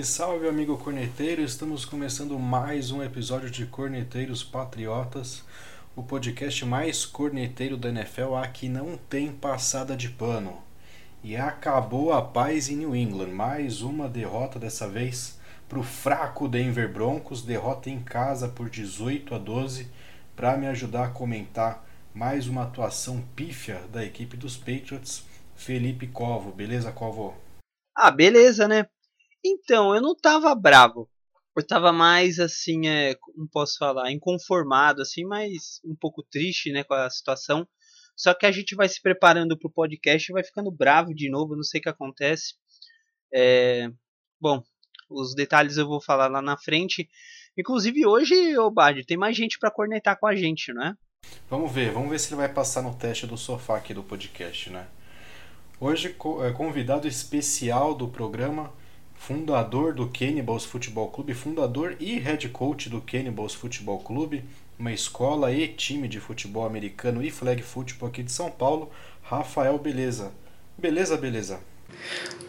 Salve, salve, amigo corneteiro! Estamos começando mais um episódio de Corneteiros Patriotas, o podcast mais corneteiro da NFL. Aqui não tem passada de pano. E acabou a paz em New England. Mais uma derrota dessa vez para o fraco Denver Broncos. Derrota em casa por 18 a 12. Para me ajudar a comentar mais uma atuação pífia da equipe dos Patriots, Felipe Covo. Beleza, Covo? Ah, beleza, né? Então, eu não tava bravo. Eu tava mais assim, é, como posso falar, inconformado, assim, mas um pouco triste, né, com a situação. Só que a gente vai se preparando pro podcast e vai ficando bravo de novo, não sei o que acontece. É... Bom, os detalhes eu vou falar lá na frente. Inclusive hoje, ô Bad, tem mais gente para cornetar com a gente, não é? Vamos ver, vamos ver se ele vai passar no teste do sofá aqui do podcast, né? Hoje, é, convidado especial do programa, fundador do Cannibals Futebol Clube, fundador e head coach do Cannibals Futebol Clube, uma escola e time de futebol americano e flag football aqui de São Paulo, Rafael Beleza. Beleza, beleza?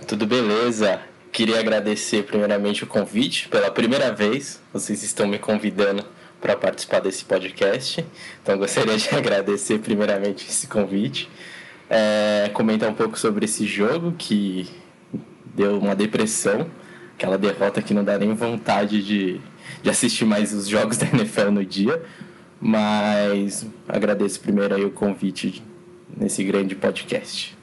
Tudo beleza. Queria agradecer primeiramente o convite pela primeira vez. Vocês estão me convidando para participar desse podcast. Então gostaria de agradecer primeiramente esse convite. É, comentar um pouco sobre esse jogo que deu uma depressão, aquela derrota que não dá nem vontade de, de assistir mais os jogos da NFL no dia. Mas agradeço primeiro aí o convite nesse grande podcast.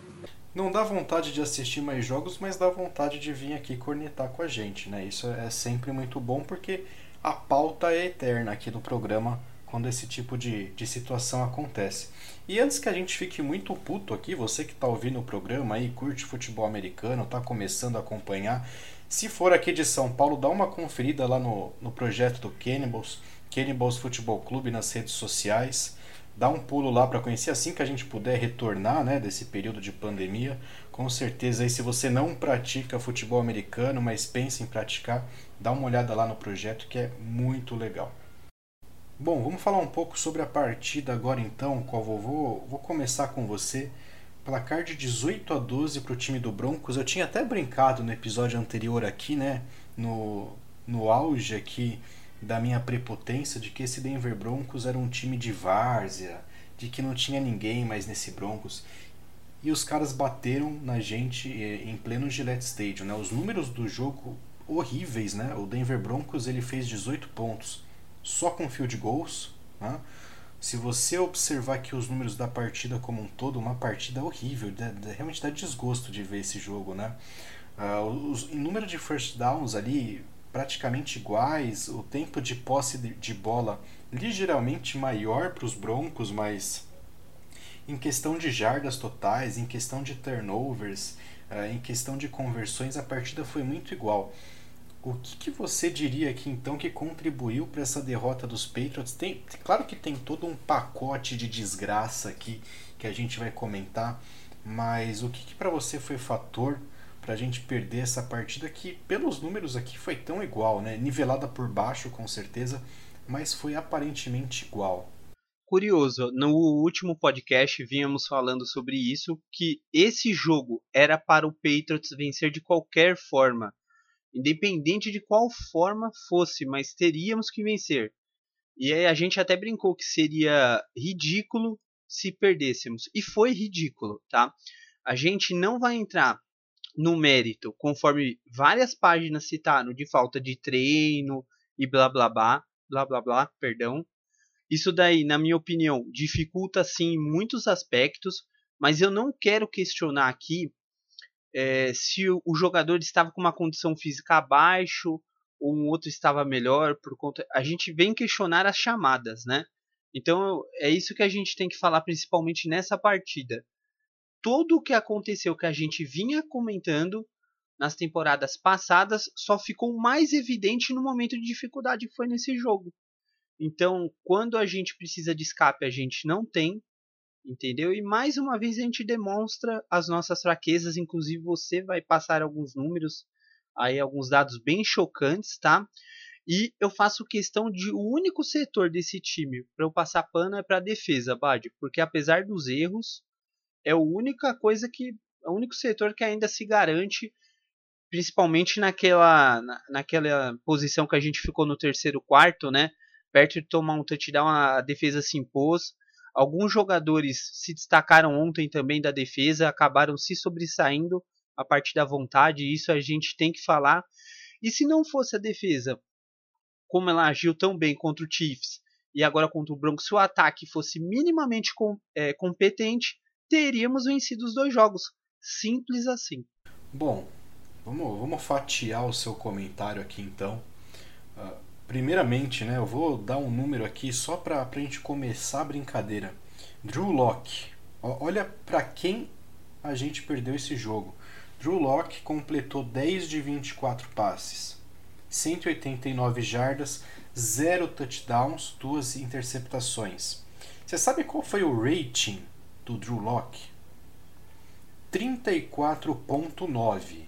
Não dá vontade de assistir mais jogos, mas dá vontade de vir aqui cornetar com a gente, né? Isso é sempre muito bom porque a pauta é eterna aqui no programa quando esse tipo de, de situação acontece. E antes que a gente fique muito puto aqui, você que está ouvindo o programa aí, curte futebol americano, está começando a acompanhar, se for aqui de São Paulo, dá uma conferida lá no, no projeto do Cannibals, Cannibals Futebol Clube nas redes sociais. Dá um pulo lá para conhecer assim que a gente puder retornar né, desse período de pandemia. Com certeza aí, se você não pratica futebol americano, mas pensa em praticar, dá uma olhada lá no projeto que é muito legal. Bom, vamos falar um pouco sobre a partida agora então, qual vou, vou começar com você. Placar de 18 a 12 para o time do Broncos. Eu tinha até brincado no episódio anterior aqui, né? No, no auge aqui da minha prepotência de que esse Denver Broncos era um time de várzea, de que não tinha ninguém mais nesse Broncos. E os caras bateram na gente em pleno Gillette Stadium, né? Os números do jogo horríveis, né? O Denver Broncos ele fez 18 pontos só com field goals. Né? Se você observar aqui os números da partida como um todo, uma partida horrível, dá, dá, realmente dá desgosto de ver esse jogo. Né? Uh, os, em número de first downs ali praticamente iguais, o tempo de posse de, de bola ligeiramente maior para os Broncos, mas em questão de jardas totais, em questão de turnovers, uh, em questão de conversões, a partida foi muito igual. O que, que, você diria aqui então que contribuiu para essa derrota dos Patriots? Tem, claro que tem todo um pacote de desgraça aqui que a gente vai comentar, mas o que, que para você foi fator para a gente perder essa partida que, pelos números aqui, foi tão igual, né? Nivelada por baixo, com certeza, mas foi aparentemente igual. Curioso, no último podcast vínhamos falando sobre isso, que esse jogo era para o Patriots vencer de qualquer forma independente de qual forma fosse, mas teríamos que vencer. E aí a gente até brincou que seria ridículo se perdêssemos. E foi ridículo, tá? A gente não vai entrar no mérito, conforme várias páginas citaram, de falta de treino e blá blá blá, blá blá blá, perdão. Isso daí, na minha opinião, dificulta sim muitos aspectos, mas eu não quero questionar aqui é, se o, jogador estava com uma condição física abaixo ou um outro estava melhor por conta a gente vem questionar as chamadas né? Então é isso que a gente tem que falar principalmente nessa partida. Tudo o que aconteceu que a gente vinha comentando nas temporadas passadas só ficou mais evidente no momento de dificuldade que foi nesse jogo. Então quando a gente precisa de escape a gente não tem entendeu? E mais uma vez a gente demonstra as nossas fraquezas, inclusive você vai passar alguns números, aí alguns dados bem chocantes, tá? E eu faço questão de o único setor desse time para eu passar pano é para a defesa, Bad, porque apesar dos erros, é a única coisa que é o único setor que ainda se garante principalmente naquela, na, naquela posição que a gente ficou no terceiro quarto, né? Perto de tomar um touchdown, a defesa se impôs. Alguns jogadores se destacaram ontem também da defesa, acabaram se sobressaindo a partir da vontade, isso a gente tem que falar. E se não fosse a defesa, como ela agiu tão bem contra o Chiefs e agora contra o Broncos, se o ataque fosse minimamente com, é, competente, teríamos vencido os dois jogos. Simples assim. Bom, vamos, vamos fatiar o seu comentário aqui então. Uh, primeiramente, né, eu vou dar um número aqui só para a gente começar a brincadeira. Drew Locke. Olha para quem a gente perdeu esse jogo. Drew Locke completou 10 de 24 passes, 189 jardas, 0 touchdowns, 2 interceptações. Você sabe qual foi o rating do Drew Locke? 34.9.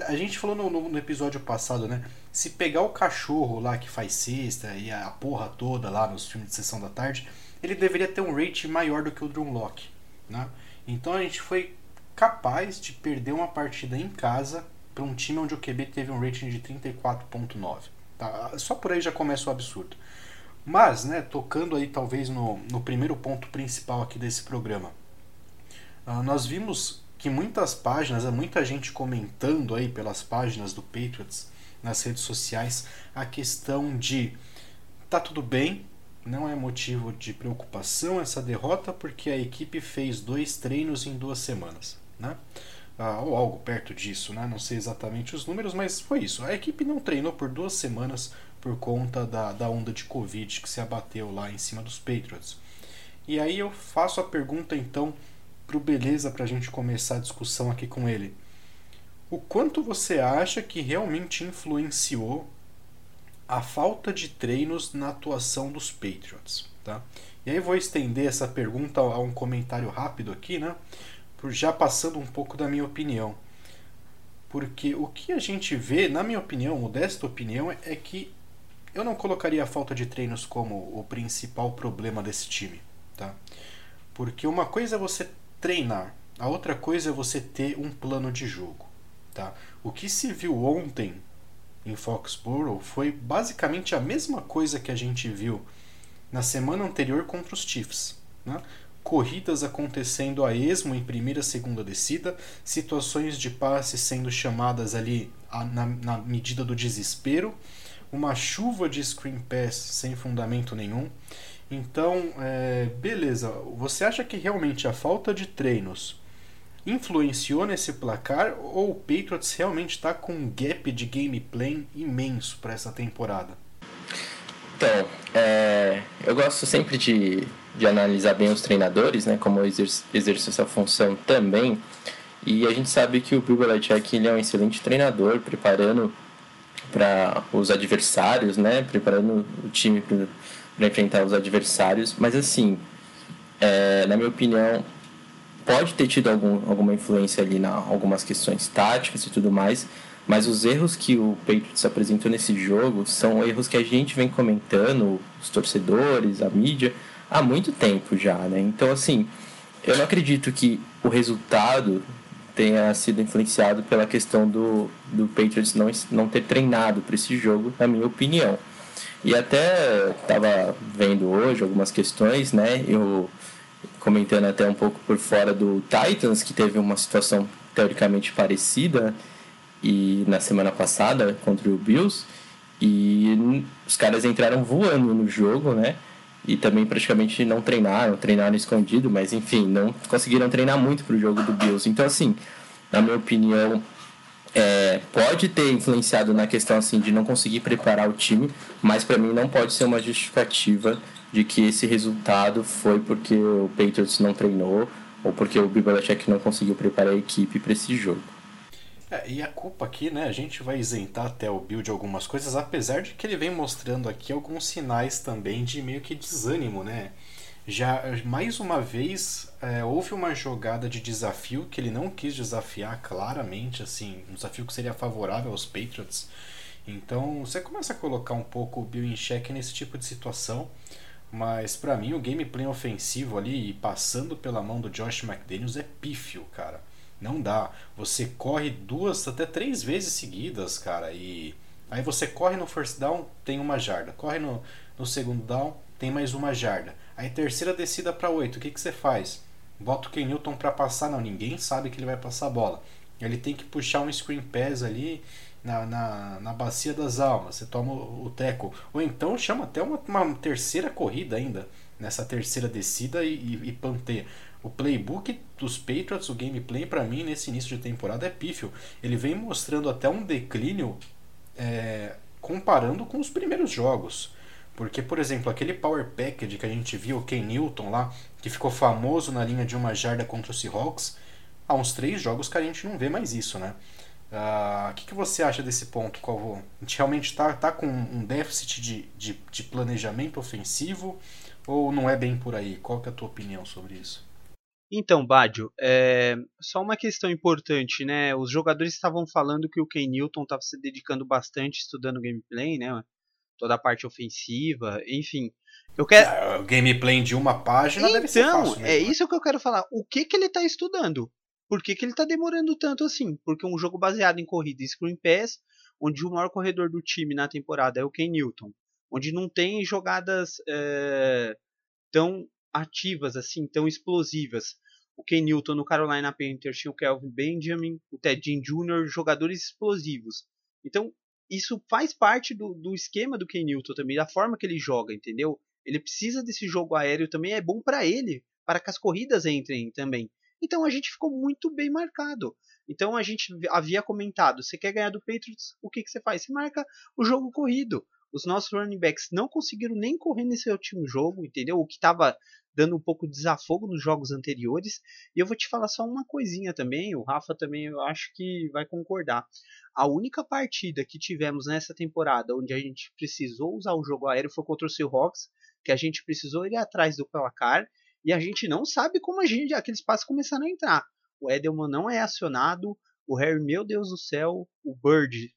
A gente falou no, no, no, episódio passado, né? Se pegar o cachorro lá que faz cesta e a porra toda lá nos filmes de sessão da tarde, ele deveria ter um rating maior do que o Drew Locke, né? Então a gente foi capaz de perder uma partida em casa para um time onde o QB teve um rating de 34.9. Tá? Só por aí já começa o absurdo. Mas, né, tocando aí talvez no, no primeiro ponto principal aqui desse programa, uh, nós vimos que muitas páginas, muita gente comentando aí pelas páginas do Patriots nas redes sociais a questão de tá tudo bem, não é motivo de preocupação essa derrota porque a equipe fez dois treinos em duas semanas né? Ah, ou algo perto disso, né? não sei exatamente os números, mas foi isso. A equipe não treinou por duas semanas por conta da, da onda de Covid que se abateu lá em cima dos Patriots. E aí eu faço a pergunta então pro Beleza para a gente começar a discussão aqui com ele. O quanto você acha que realmente influenciou a falta de treinos na atuação dos Patriots? Tá? E aí vou estender essa pergunta a um comentário rápido aqui, né? já passando um pouco da minha opinião. Porque o que a gente vê, na minha opinião, modesta opinião, é que eu não colocaria a falta de treinos como o principal problema desse time. Tá? Porque uma coisa é você treinar, a outra coisa é você ter um plano de jogo. Tá? O que se viu ontem em Foxborough foi basicamente a mesma coisa que a gente viu na semana anterior contra os Chiefs. Né? corridas acontecendo a esmo em primeira e segunda descida, situações de passe sendo chamadas ali na, na medida do desespero, uma chuva de screen pass sem fundamento nenhum. Então, é, beleza. Você acha que realmente a falta de treinos influenciou nesse placar ou o Patriots realmente está com um gap de gameplay imenso para essa temporada? Então, é, eu gosto sempre de de analisar bem os treinadores, né, como exerce, exerce essa função também. E a gente sabe que o Bill Belichick ele é um excelente treinador, preparando para os adversários, né, preparando o time para enfrentar os adversários. Mas assim, é, na minha opinião, pode ter tido algum, alguma influência ali na algumas questões táticas e tudo mais. Mas os erros que o Patriots apresentou nesse jogo são erros que a gente vem comentando, os torcedores, a mídia, há muito tempo já, né? Então, assim, eu não acredito que o resultado tenha sido influenciado pela questão do, do Patriots não, não ter treinado para esse jogo, na minha opinião. E até estava vendo hoje algumas questões, né? Eu comentando até um pouco por fora do Titans, que teve uma situação teoricamente parecida e na semana passada contra o Bills, e os caras entraram voando no jogo, né? e também praticamente não treinaram, treinaram escondido, mas enfim, não conseguiram treinar muito para o jogo do Bills. Então, assim, na minha opinião, é, pode ter influenciado na questão assim de não conseguir preparar o time, mas para mim não pode ser uma justificativa de que esse resultado foi porque o Patriots não treinou ou porque o Belichick não conseguiu preparar a equipe para esse jogo. É, e a culpa aqui, né, a gente vai isentar até o Bill de algumas coisas, apesar de que ele vem mostrando aqui alguns sinais também de meio que desânimo, né? Já mais uma vez é, houve uma jogada de desafio que ele não quis desafiar claramente, assim, um desafio que seria favorável aos Patriots. Então você começa a colocar um pouco o Bill em xeque nesse tipo de situação. Mas para mim o gameplay ofensivo ali passando pela mão do Josh McDaniels é pífio, cara Não dá. Você corre duas, até três vezes seguidas, cara, e aí você corre no first down, tem uma jarda. Corre no, no segundo down, tem mais uma jarda. Aí terceira descida para oito, o que, que você faz? Bota o Ken Newton para passar, não, ninguém sabe que ele vai passar a bola. Ele tem que puxar um screen pass ali na, na, na bacia das almas, você toma o, o teco. Ou então chama até uma, uma terceira corrida ainda, nessa terceira descida e, e, e panteia. O playbook dos Patriots, o gameplay para mim nesse início de temporada é pífio. Ele vem mostrando até um declínio é, comparando com os primeiros jogos. Porque, por exemplo, aquele Power Package que a gente viu, o Ken Newton lá, que ficou famoso na linha de uma jarda contra o Seahawks, há uns três jogos que a gente não vê mais isso, né? Ah, o uh, que, que você acha desse ponto, Calvo? A gente realmente está tá com um déficit de, de, de, planejamento ofensivo ou não é bem por aí? Qual que é a tua opinião sobre isso? Então, Badio, é... só uma questão importante, né? Os jogadores estavam falando que o Ken Newton estava se dedicando bastante estudando gameplay, né? Toda a parte ofensiva, enfim. Eu quero. Ah, gameplay de uma página então, deve ser fácil. Então, é isso que eu quero falar. O que, que ele está estudando? Por que, que ele está demorando tanto assim? Porque um jogo baseado em corrida e screen pass, onde o maior corredor do time na temporada é o Ken Newton, onde não tem jogadas é, tão ativas assim, tão explosivas. O Ken Newton no Carolina Panthers tinha o Kelvin Benjamin, o Ted Jr., jogadores explosivos. Então, isso faz parte do, do esquema do Ken Newton também, da forma que ele joga, entendeu? Ele precisa desse jogo aéreo também, é bom para ele, para que as corridas entrem também. Então a gente ficou muito bem marcado. Então a gente havia comentado: você quer ganhar do Patriots, o que, que você faz? Você marca o jogo corrido. Os nossos running backs não conseguiram nem correr nesse último jogo, entendeu? O que estava dando um pouco de desafogo nos jogos anteriores. E eu vou te falar só uma coisinha também, o Rafa também eu acho que vai concordar. A única partida que tivemos nessa temporada onde a gente precisou usar o jogo aéreo foi contra o Seahawks, que a gente precisou ir atrás do placar e a gente não sabe como a gente aqueles passos começaram a entrar. O Edelman não é acionado, o Harry, meu Deus do céu, o Bird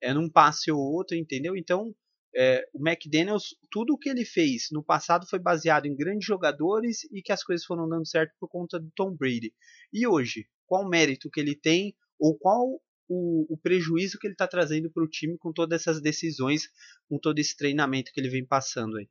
é num passe ou outro, entendeu? Então, é, o McDaniels, tudo o que ele fez no passado foi baseado em grandes jogadores e que as coisas foram dando certo por conta do Tom Brady. E hoje, qual o mérito que ele tem ou qual o, o prejuízo que ele está trazendo para o time com todas essas decisões, com todo esse treinamento que ele vem passando aí?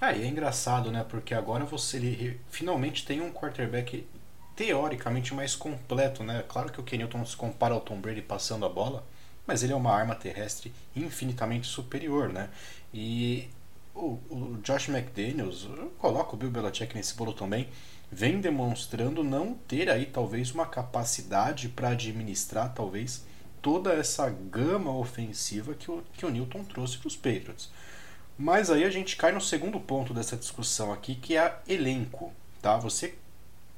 É, e é engraçado, né? Porque agora você finalmente tem um quarterback teoricamente mais completo, né? Claro que o Kenilton se compara ao Tom Brady passando a bola, mas ele é uma arma terrestre infinitamente superior, né? E o, o Josh McDaniels, eu coloco o Bill Belichick nesse bolo também, vem demonstrando não ter aí talvez uma capacidade para administrar talvez toda essa gama ofensiva que o, que o Newton trouxe para os Patriots. Mas aí a gente cai no segundo ponto dessa discussão aqui, que é elenco. Tá? Você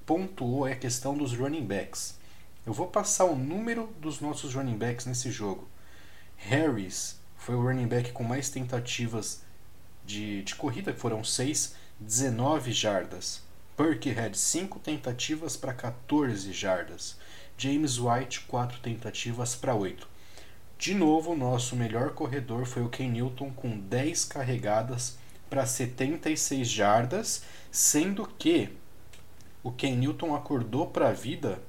pontuou a questão dos running backs. Eu vou passar o número dos nossos running backs nesse jogo. Harris foi o running back com mais tentativas de, de corrida, que foram 6, 19 jardas. Burkhead, 5 tentativas para 14 jardas. James White, 4 tentativas para 8. De novo, o nosso melhor corredor foi o Ken Newton com 10 carregadas para 76 jardas, sendo que o Ken Newton acordou para a vida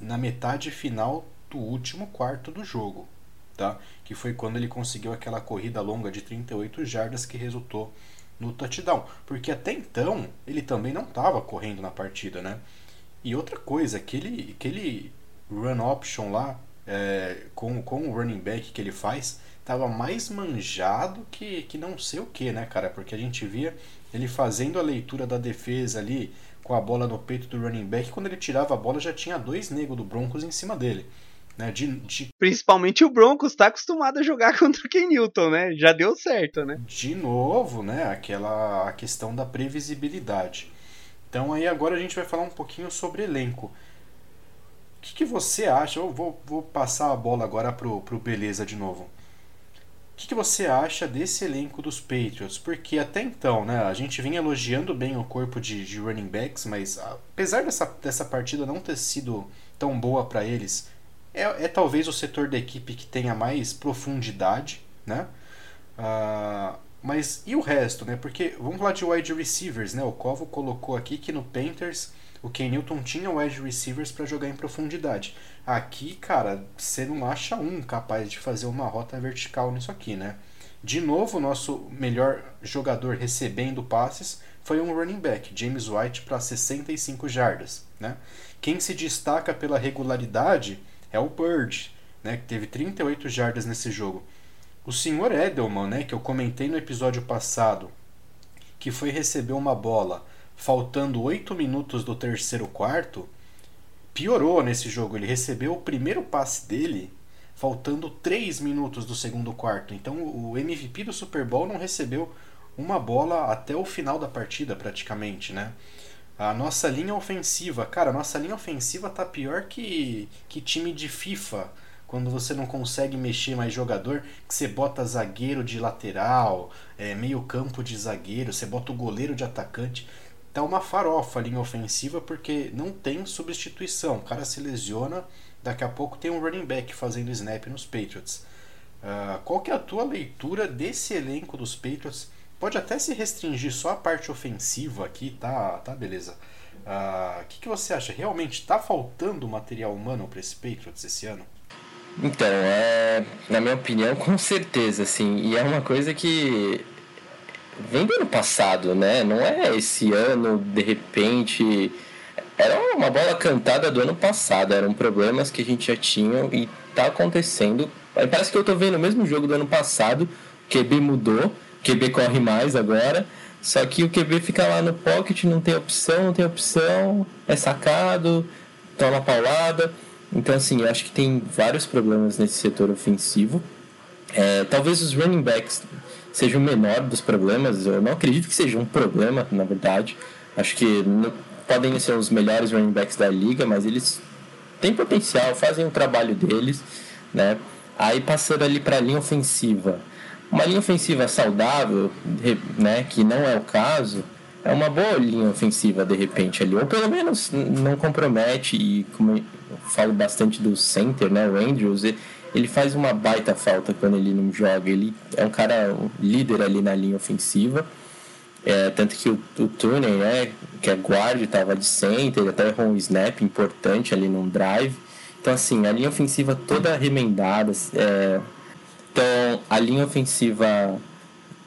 na metade final do último quarto do jogo, tá? Que foi quando ele conseguiu aquela corrida longa de 38 jardas que resultou no touchdown, porque até então ele também não estava correndo na partida, né? E outra coisa, aquele aquele run option lá é, com, com o running back que ele faz, tava mais manjado que, que não sei o que, né, cara? Porque a gente via ele fazendo a leitura da defesa ali com a bola no peito do running back, quando ele tirava a bola já tinha dois negros do Broncos em cima dele. Né, de, de... Principalmente o Broncos está acostumado a jogar contra o Ken Newton, né? Já deu certo, né? De novo, né? Aquela a questão da previsibilidade. Então aí agora a gente vai falar um pouquinho sobre elenco. O que, que, você acha? Eu vou, vou passar a bola agora pro, pro Beleza de novo. Que, que, você acha desse elenco dos Patriots? Porque até então, né, a gente vinha elogiando bem o corpo de, de running backs, mas apesar dessa, dessa partida não ter sido tão boa para eles, é, é, talvez o setor da equipe que tenha mais profundidade, né? Uh, mas e o resto, né? Porque vamos falar de wide receivers, né? O Covo colocou aqui que no Panthers o Ken Newton tinha wide receivers para jogar em profundidade. Aqui, cara, você não acha um capaz de fazer uma rota vertical nisso aqui, né? De novo, o nosso melhor jogador recebendo passes foi um running back, James White, para 65 jardas. Né? Quem se destaca pela regularidade é o Bird, né, que teve 38 jardas nesse jogo. O senhor Edelman, né, que eu comentei no episódio passado, que foi receber uma bola faltando 8 minutos do terceiro quarto, piorou nesse jogo. Ele recebeu o primeiro passe dele faltando 3 minutos do segundo quarto. Então o MVP do Super Bowl não recebeu uma bola até o final da partida, praticamente, né? A nossa linha ofensiva, cara, a nossa linha ofensiva tá pior que, que time de FIFA. Quando você não consegue mexer mais jogador, que você bota zagueiro de lateral, é, meio campo de zagueiro, você bota o goleiro de atacante. Tá uma farofa a linha ofensiva porque não tem substituição. O cara se lesiona, Daqui a pouco tem um running back fazendo snap nos Patriots. Uh, qual que é a tua leitura desse elenco dos Patriots? Pode até se restringir só a parte ofensiva aqui, tá, tá beleza. O uh, que, que você acha? Realmente está faltando material humano para esse Patriots esse ano? Então, é, na minha opinião, com certeza, sim. E é uma coisa que vem do ano passado, né? Não é esse ano, de repente, era uma bola cantada do ano passado, eram problemas que a gente já tinha e tá acontecendo. Parece que eu tô vendo o mesmo jogo do ano passado, QB mudou, QB corre mais agora, só que o QB fica lá no pocket, não tem opção, não tem opção, é sacado, toma paulada. Então, assim, eu acho que tem vários problemas nesse setor ofensivo. É, talvez os running backs sejam o menor dos problemas, eu não acredito que seja um problema, na verdade. Acho que podem ser os melhores running backs da liga, mas eles têm potencial, fazem o trabalho deles, né? Aí passando ali para a linha ofensiva. Uma linha ofensiva saudável, né, que não é o caso, é uma boa linha ofensiva de repente ali, ou pelo menos não compromete e como eu falo bastante do center, né, o Andrews, ele faz uma baita falta quando ele não joga, ele é um cara líder ali na linha ofensiva. É, tanto que o, o Turner, né, que é guard, estava de center, ele até errou um snap importante ali num drive. Então, assim, a linha ofensiva toda remendada. É, então, a linha ofensiva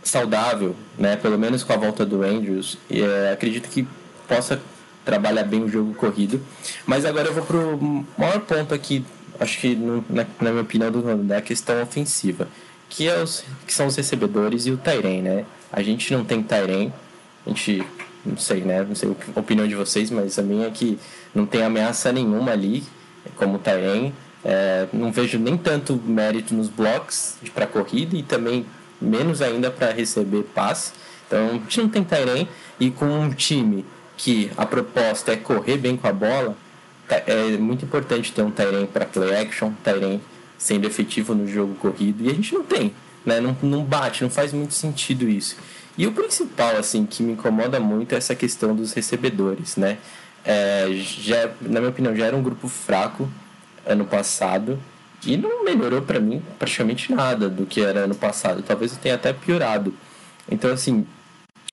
saudável, né, pelo menos com a volta do Andrews, é, acredito que possa trabalhar bem o jogo corrido. Mas agora eu vou pro maior ponto aqui, acho que no, na, na, minha opinião, do, da questão ofensiva, que, é os, que são os recebedores e o Tairen, né? A gente não tem Tairen, a gente não sei, né? Não sei a opinião de vocês, mas a minha é que não tem ameaça nenhuma ali, como Tairen. É, não vejo nem tanto mérito nos blocos para corrida e também menos ainda para receber passe. Então a gente não tem Tairen e com um time que a proposta é correr bem com a bola, é muito importante ter um Tairen para play action, Tairen sendo efetivo no jogo corrido e a gente não tem. Né? Não, não bate, não faz muito sentido isso. E o principal, assim, que me incomoda muito é essa questão dos recebedores, né? É, já, na minha opinião, já era um grupo fraco ano passado e não melhorou para mim praticamente nada do que era ano passado. Talvez tenha até piorado. Então, assim,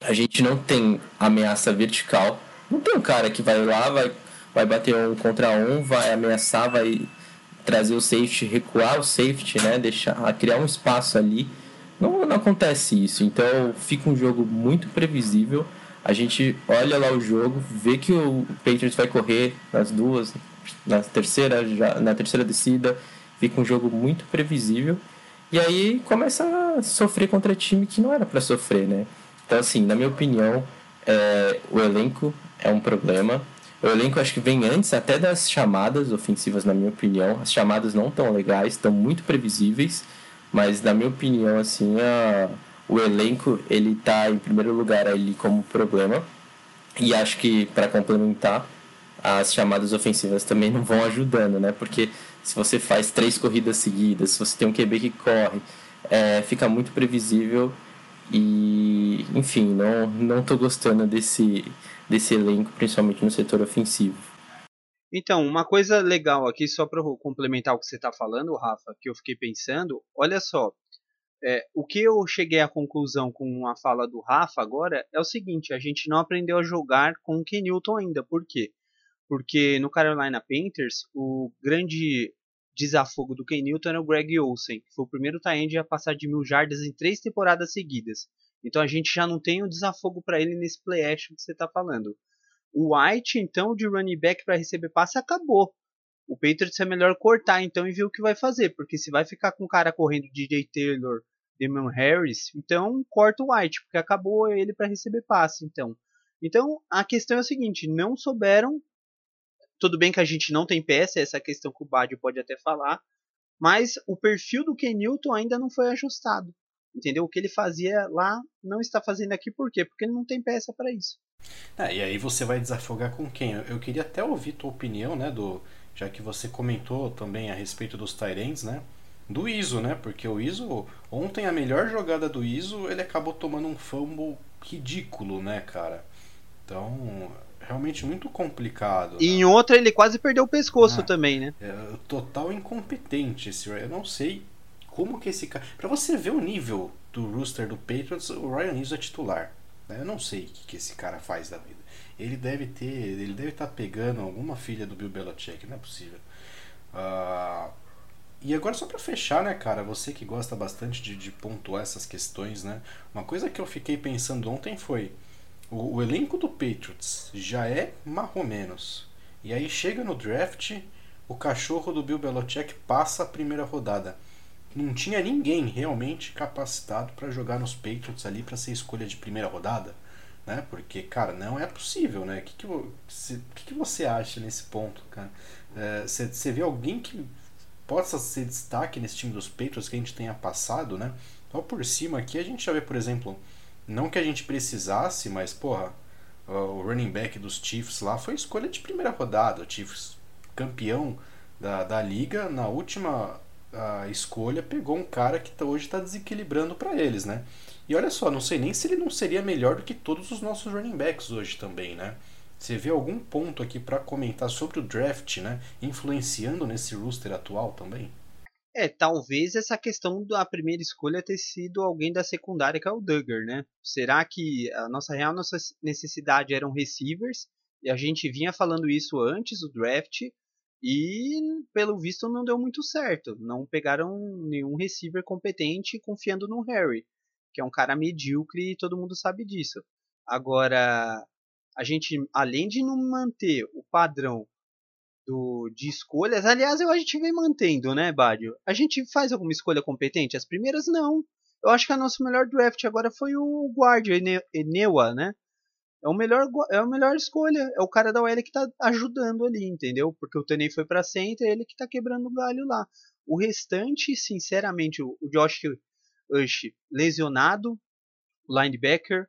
a gente não tem ameaça vertical. Não tem um cara que vai lá, vai, vai bater um contra um, vai ameaçar, vai trazer o safety, recuar o safety, né? Deixar, criar um espaço ali. Não, não acontece isso. Então fica um jogo muito previsível. A gente olha lá o jogo, vê que o Patriots vai correr nas duas, na terceira, já, na terceira descida, fica um jogo muito previsível. E aí começa a sofrer contra time que não era para sofrer, né? Então assim, na minha opinião, é, o elenco é um problema. O elenco acho que vem antes até das chamadas ofensivas, na minha opinião. As chamadas não tão legais, estão muito previsíveis, mas na minha opinião, assim, a, o elenco ele tá em primeiro lugar ali como problema. E acho que para complementar, as chamadas ofensivas também não vão ajudando, né? Porque se você faz três corridas seguidas, se você tem um QB que corre, é, fica muito previsível e, enfim, não, não gostando desse, desse elenco, principalmente no setor ofensivo. Então, uma coisa legal aqui, só para complementar o que você está falando, Rafa, que eu fiquei pensando, olha só, é, o que eu cheguei à conclusão com a fala do Rafa agora é o seguinte: a gente não aprendeu a jogar com o Kenilton ainda. Por quê? Porque no Carolina Panthers, o grande desafogo do Ken Newton era o Greg Olsen, que foi o primeiro tight a passar de mil jardas em três temporadas seguidas. Então a gente já não tem um desafogo para ele nesse play action que você está falando. O White, então, de running back para receber passe, acabou. O Patriots é melhor cortar, então, e ver o que vai fazer. Porque se vai ficar com o cara correndo DJ Taylor, Damian Harris, então corta o White, porque acabou ele para receber passe, então. Então, a questão é a seguinte, não souberam tudo bem que a gente não tem peça, essa questão que o Badio pode até falar, mas o perfil do Ken Newton ainda não foi ajustado. Entendeu? O que ele fazia lá não está fazendo aqui por quê? Porque ele não tem peça para isso. É, e aí você vai desafogar com quem? Eu queria até ouvir tua opinião, né, do já que você comentou também a respeito dos Tyrants, né? Do Iso, né? Porque o Iso, ontem a melhor jogada do Iso, ele acabou tomando um fumble ridículo, né, cara? Então, realmente muito complicado. E né? em outra ele quase perdeu o pescoço ah, também, né? É, total incompetente esse Eu não sei como que esse cara. Pra você ver o nível do Rooster do Patriots, o Ryan News é titular. Né? Eu não sei o que, que esse cara faz da vida. Ele deve ter. Ele deve estar tá pegando alguma filha do Bill Belichick, não é possível. Uh, e agora só para fechar, né, cara, você que gosta bastante de, de pontuar essas questões, né? Uma coisa que eu fiquei pensando ontem foi o, o elenco do Patriots já é menos E aí chega no draft, o cachorro do Bill Belichick passa a primeira rodada. Não tinha ninguém realmente capacitado para jogar nos Patriots ali para ser escolha de primeira rodada, né? Porque, cara, não é possível, né? O que, que, você, que, que você acha nesse ponto, cara? Você é, vê alguém que possa ser destaque nesse time dos Patriots que a gente tenha passado, né? Só por cima aqui a gente já vê, por exemplo, não que a gente precisasse, mas, porra, o running back dos Chiefs lá foi escolha de primeira rodada. O Chiefs, campeão da, da liga, na última a escolha, pegou um cara que tá, hoje está desequilibrando para eles, né? E olha só, não sei nem se ele não seria melhor do que todos os nossos running backs hoje também, né? Você vê algum ponto aqui para comentar sobre o draft, né? Influenciando nesse roster atual também? É, talvez essa questão da primeira escolha ter sido alguém da secundária, que é o Duggar, né? Será que a nossa real nossa necessidade eram receivers? E a gente vinha falando isso antes do draft e pelo visto não deu muito certo. Não pegaram nenhum receiver competente confiando no Harry, que é um cara medíocre e todo mundo sabe disso. Agora, a gente, além de não manter o padrão do, de escolhas. Aliás, eu, a gente vem mantendo, né, Bádio? A gente faz alguma escolha competente? As primeiras, não. Eu acho que a nossa melhor draft agora foi o Guardia, Enewa, né? É o melhor é a melhor escolha. É o cara da OL que tá ajudando ali, entendeu? Porque o Taney foi pra center, é ele que tá quebrando o galho lá. O restante, sinceramente, o Josh Ush lesionado, linebacker.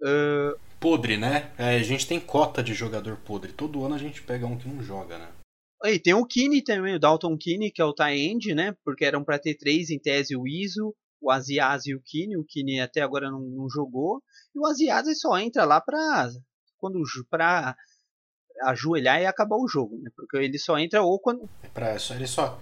Uh, podre, né? É, a gente tem cota de jogador podre. Todo ano a gente pega um que não joga, né? E tem o Kine também, o Dalton Kine, que é o tie-end, né? Porque eram para ter três, em tese o Iso, o Aziaz e o Kine. O Kine até agora não, não jogou. E o Aziaz só entra lá pra, quando, pra ajoelhar e acabar o jogo, né? Porque ele só entra ou quando... É pra, ele só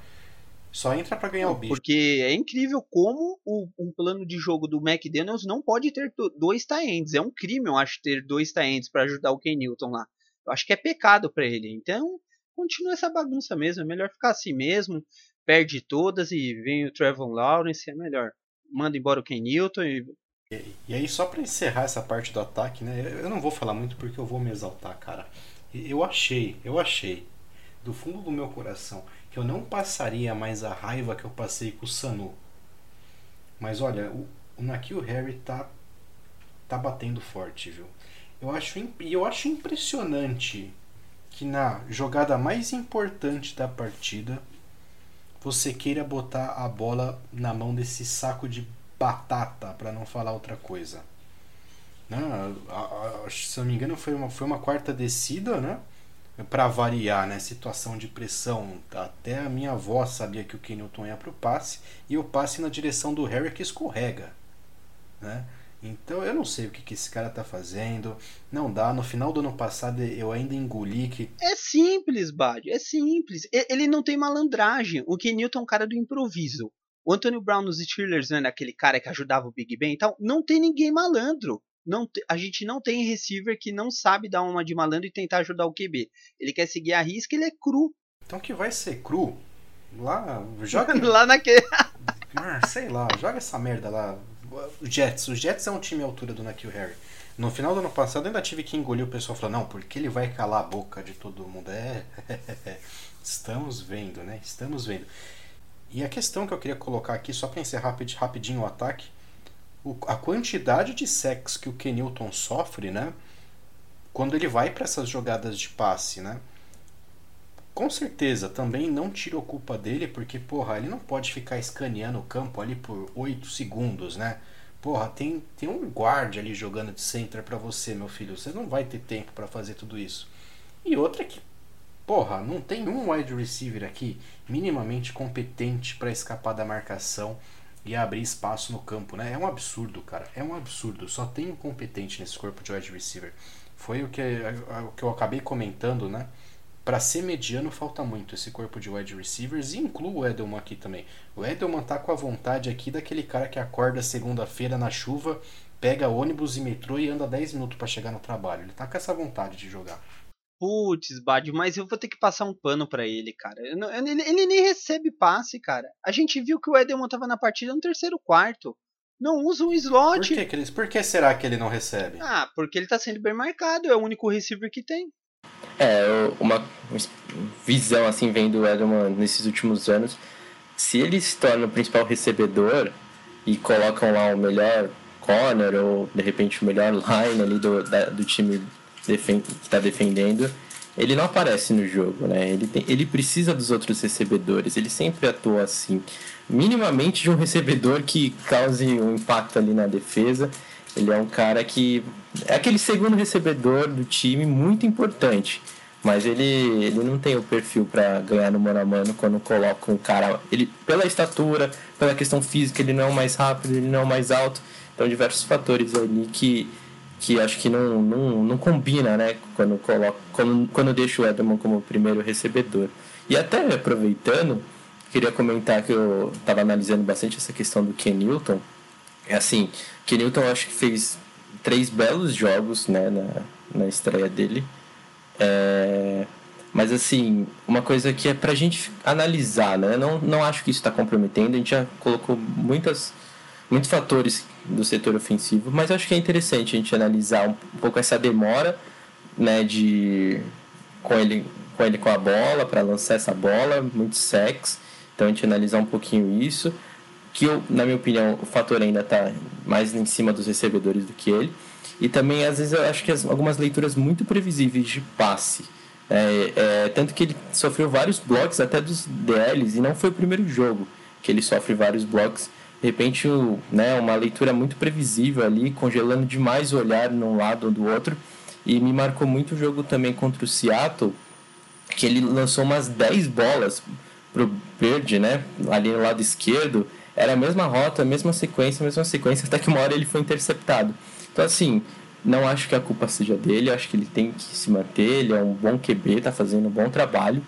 só entra para ganhar o bicho. Porque é incrível como o, um plano de jogo do McDaniels não pode ter dois tie-ends. É um crime, eu acho, ter dois tie-ends para ajudar o Ken Newton lá. Eu acho que é pecado para ele. Então, continua essa bagunça mesmo. É melhor ficar assim mesmo. Perde todas e vem o Trevor Lawrence. É melhor. Manda embora o Ken Newton e e, aí, só para encerrar essa parte do ataque, né? Eu não vou falar muito porque eu vou me exaltar, cara. Eu achei, eu achei, do fundo do meu coração, que eu não passaria mais a raiva que eu passei com o Sanu. Mas olha, o, o Nakil Harry tá tá batendo forte, viu? Eu acho eu acho impressionante que na jogada mais importante da partida você queira botar a bola na mão desse saco de batata, para não falar outra coisa. A, se não me engano foi uma, foi uma quarta descida, né? para variar, né? Situação de pressão. Até a minha avó sabia que o Kenilton ia para o passe e o passe na direção do Harry que escorrega, né? Então eu não sei o que, que esse cara tá fazendo. Não dá. No final do ano passado eu ainda engoli que. É simples, Bad. É simples. Ele não tem malandragem. O Kenilton é um cara do improviso. O Antonio Brown nos Steelers, né, aquele cara que ajudava o Big Ben e tal, não tem ninguém malandro. não a gente não tem receiver que não sabe dar uma de malandro e tentar ajudar o QB. Ele quer seguir a risca, ele é cru. Então que vai ser cru? Lá, joga lá naquele. ah, sei lá, joga essa merda lá. O Jets, o Jets é um time à altura do Nakil Harry. No final do ano passado ainda tive que engolir o pessoal falando, não, porque ele vai calar a boca de todo mundo. É, estamos vendo, né? Estamos vendo. E a questão que eu queria colocar aqui, só para encerrar rapidinho o ataque, o, a quantidade de sacks que o Kenilton sofre, né? Quando ele vai para essas jogadas de passe, né? Com certeza, também não tira a culpa dele, porque, porra, ele não pode ficar escaneando o campo ali por 8 segundos, né? Porra, tem, tem um guarda ali jogando de center para você, meu filho. Você não vai ter tempo para fazer tudo isso. E outra que, porra, não tem um wide receiver aqui minimamente competente para escapar da marcação e abrir espaço no campo, né? É um absurdo, cara. É um absurdo. Só tem um competente nesse corpo de wide receiver. Foi o que, o que eu acabei comentando, né? Para ser mediano falta muito esse corpo de wide receivers e incluo o Edelman aqui também. O Edelman tá com a vontade aqui daquele cara que acorda segunda-feira na chuva, pega ônibus e metrô e anda 10 minutos para chegar no trabalho. Ele tá com essa vontade de jogar. Putz, Bad, mas eu vou ter que passar um pano para ele, cara. Ele, ele, nem recebe passe, cara. A gente viu que o Edelman tava na partida no terceiro quarto. Não usa um slot. Por que, por que será que ele não recebe? Ah, porque ele tá sendo bem marcado. É o único receiver que tem. É, uma visão assim vendo o Edelman nesses últimos anos. Se ele se torna o principal recebedor e colocam lá o melhor corner ou de repente o melhor line ali do, da, do time que está defendendo, ele não aparece no jogo, né? Ele, tem, ele precisa dos outros recebedores, ele sempre atua assim. Minimamente de um recebedor que cause um impacto ali na defesa. Ele é um cara que é aquele segundo recebedor do time muito importante. Mas ele, ele não tem o perfil para ganhar no mano a mano quando coloca um cara. Ele, pela estatura, pela questão física, ele não é o mais rápido, ele não é o mais alto. Então, diversos fatores ali que, que acho que não, não, não combina, né? Quando, coloca, quando, quando deixa o Edelman como primeiro recebedor. E até aproveitando, queria comentar que eu estava analisando bastante essa questão do Ken Newton. É assim, Ken Newton acho que fez três belos jogos né, na, na estreia dele. É, mas assim, uma coisa que é pra gente analisar, né? Não, não acho que isso está comprometendo, a gente já colocou muitas, muitos fatores do setor ofensivo, mas acho que é interessante a gente analisar um, um pouco essa demora né, de com ele com ele com a bola para lançar essa bola, muito sexo. Então a gente analisar um pouquinho isso que eu, na minha opinião, o fator ainda está mais em cima dos recebedores do que ele. E também, às vezes, eu acho que as, algumas leituras muito previsíveis de passe. É, é, tanto que ele sofreu vários blocos até dos DLs, e não foi o primeiro jogo que ele sofre vários blocos. De repente, o, né, uma leitura muito previsível ali, congelando demais o olhar num lado ou do outro. E me marcou muito o jogo também contra o Seattle, que ele lançou umas 10 bolas pro Bird, né, ali no lado esquerdo, era a mesma rota, a mesma sequência, a mesma sequência, até que uma hora ele foi interceptado. Então, assim, não acho que a culpa seja dele, acho que ele tem que se manter, ele é um bom QB, está fazendo um bom trabalho,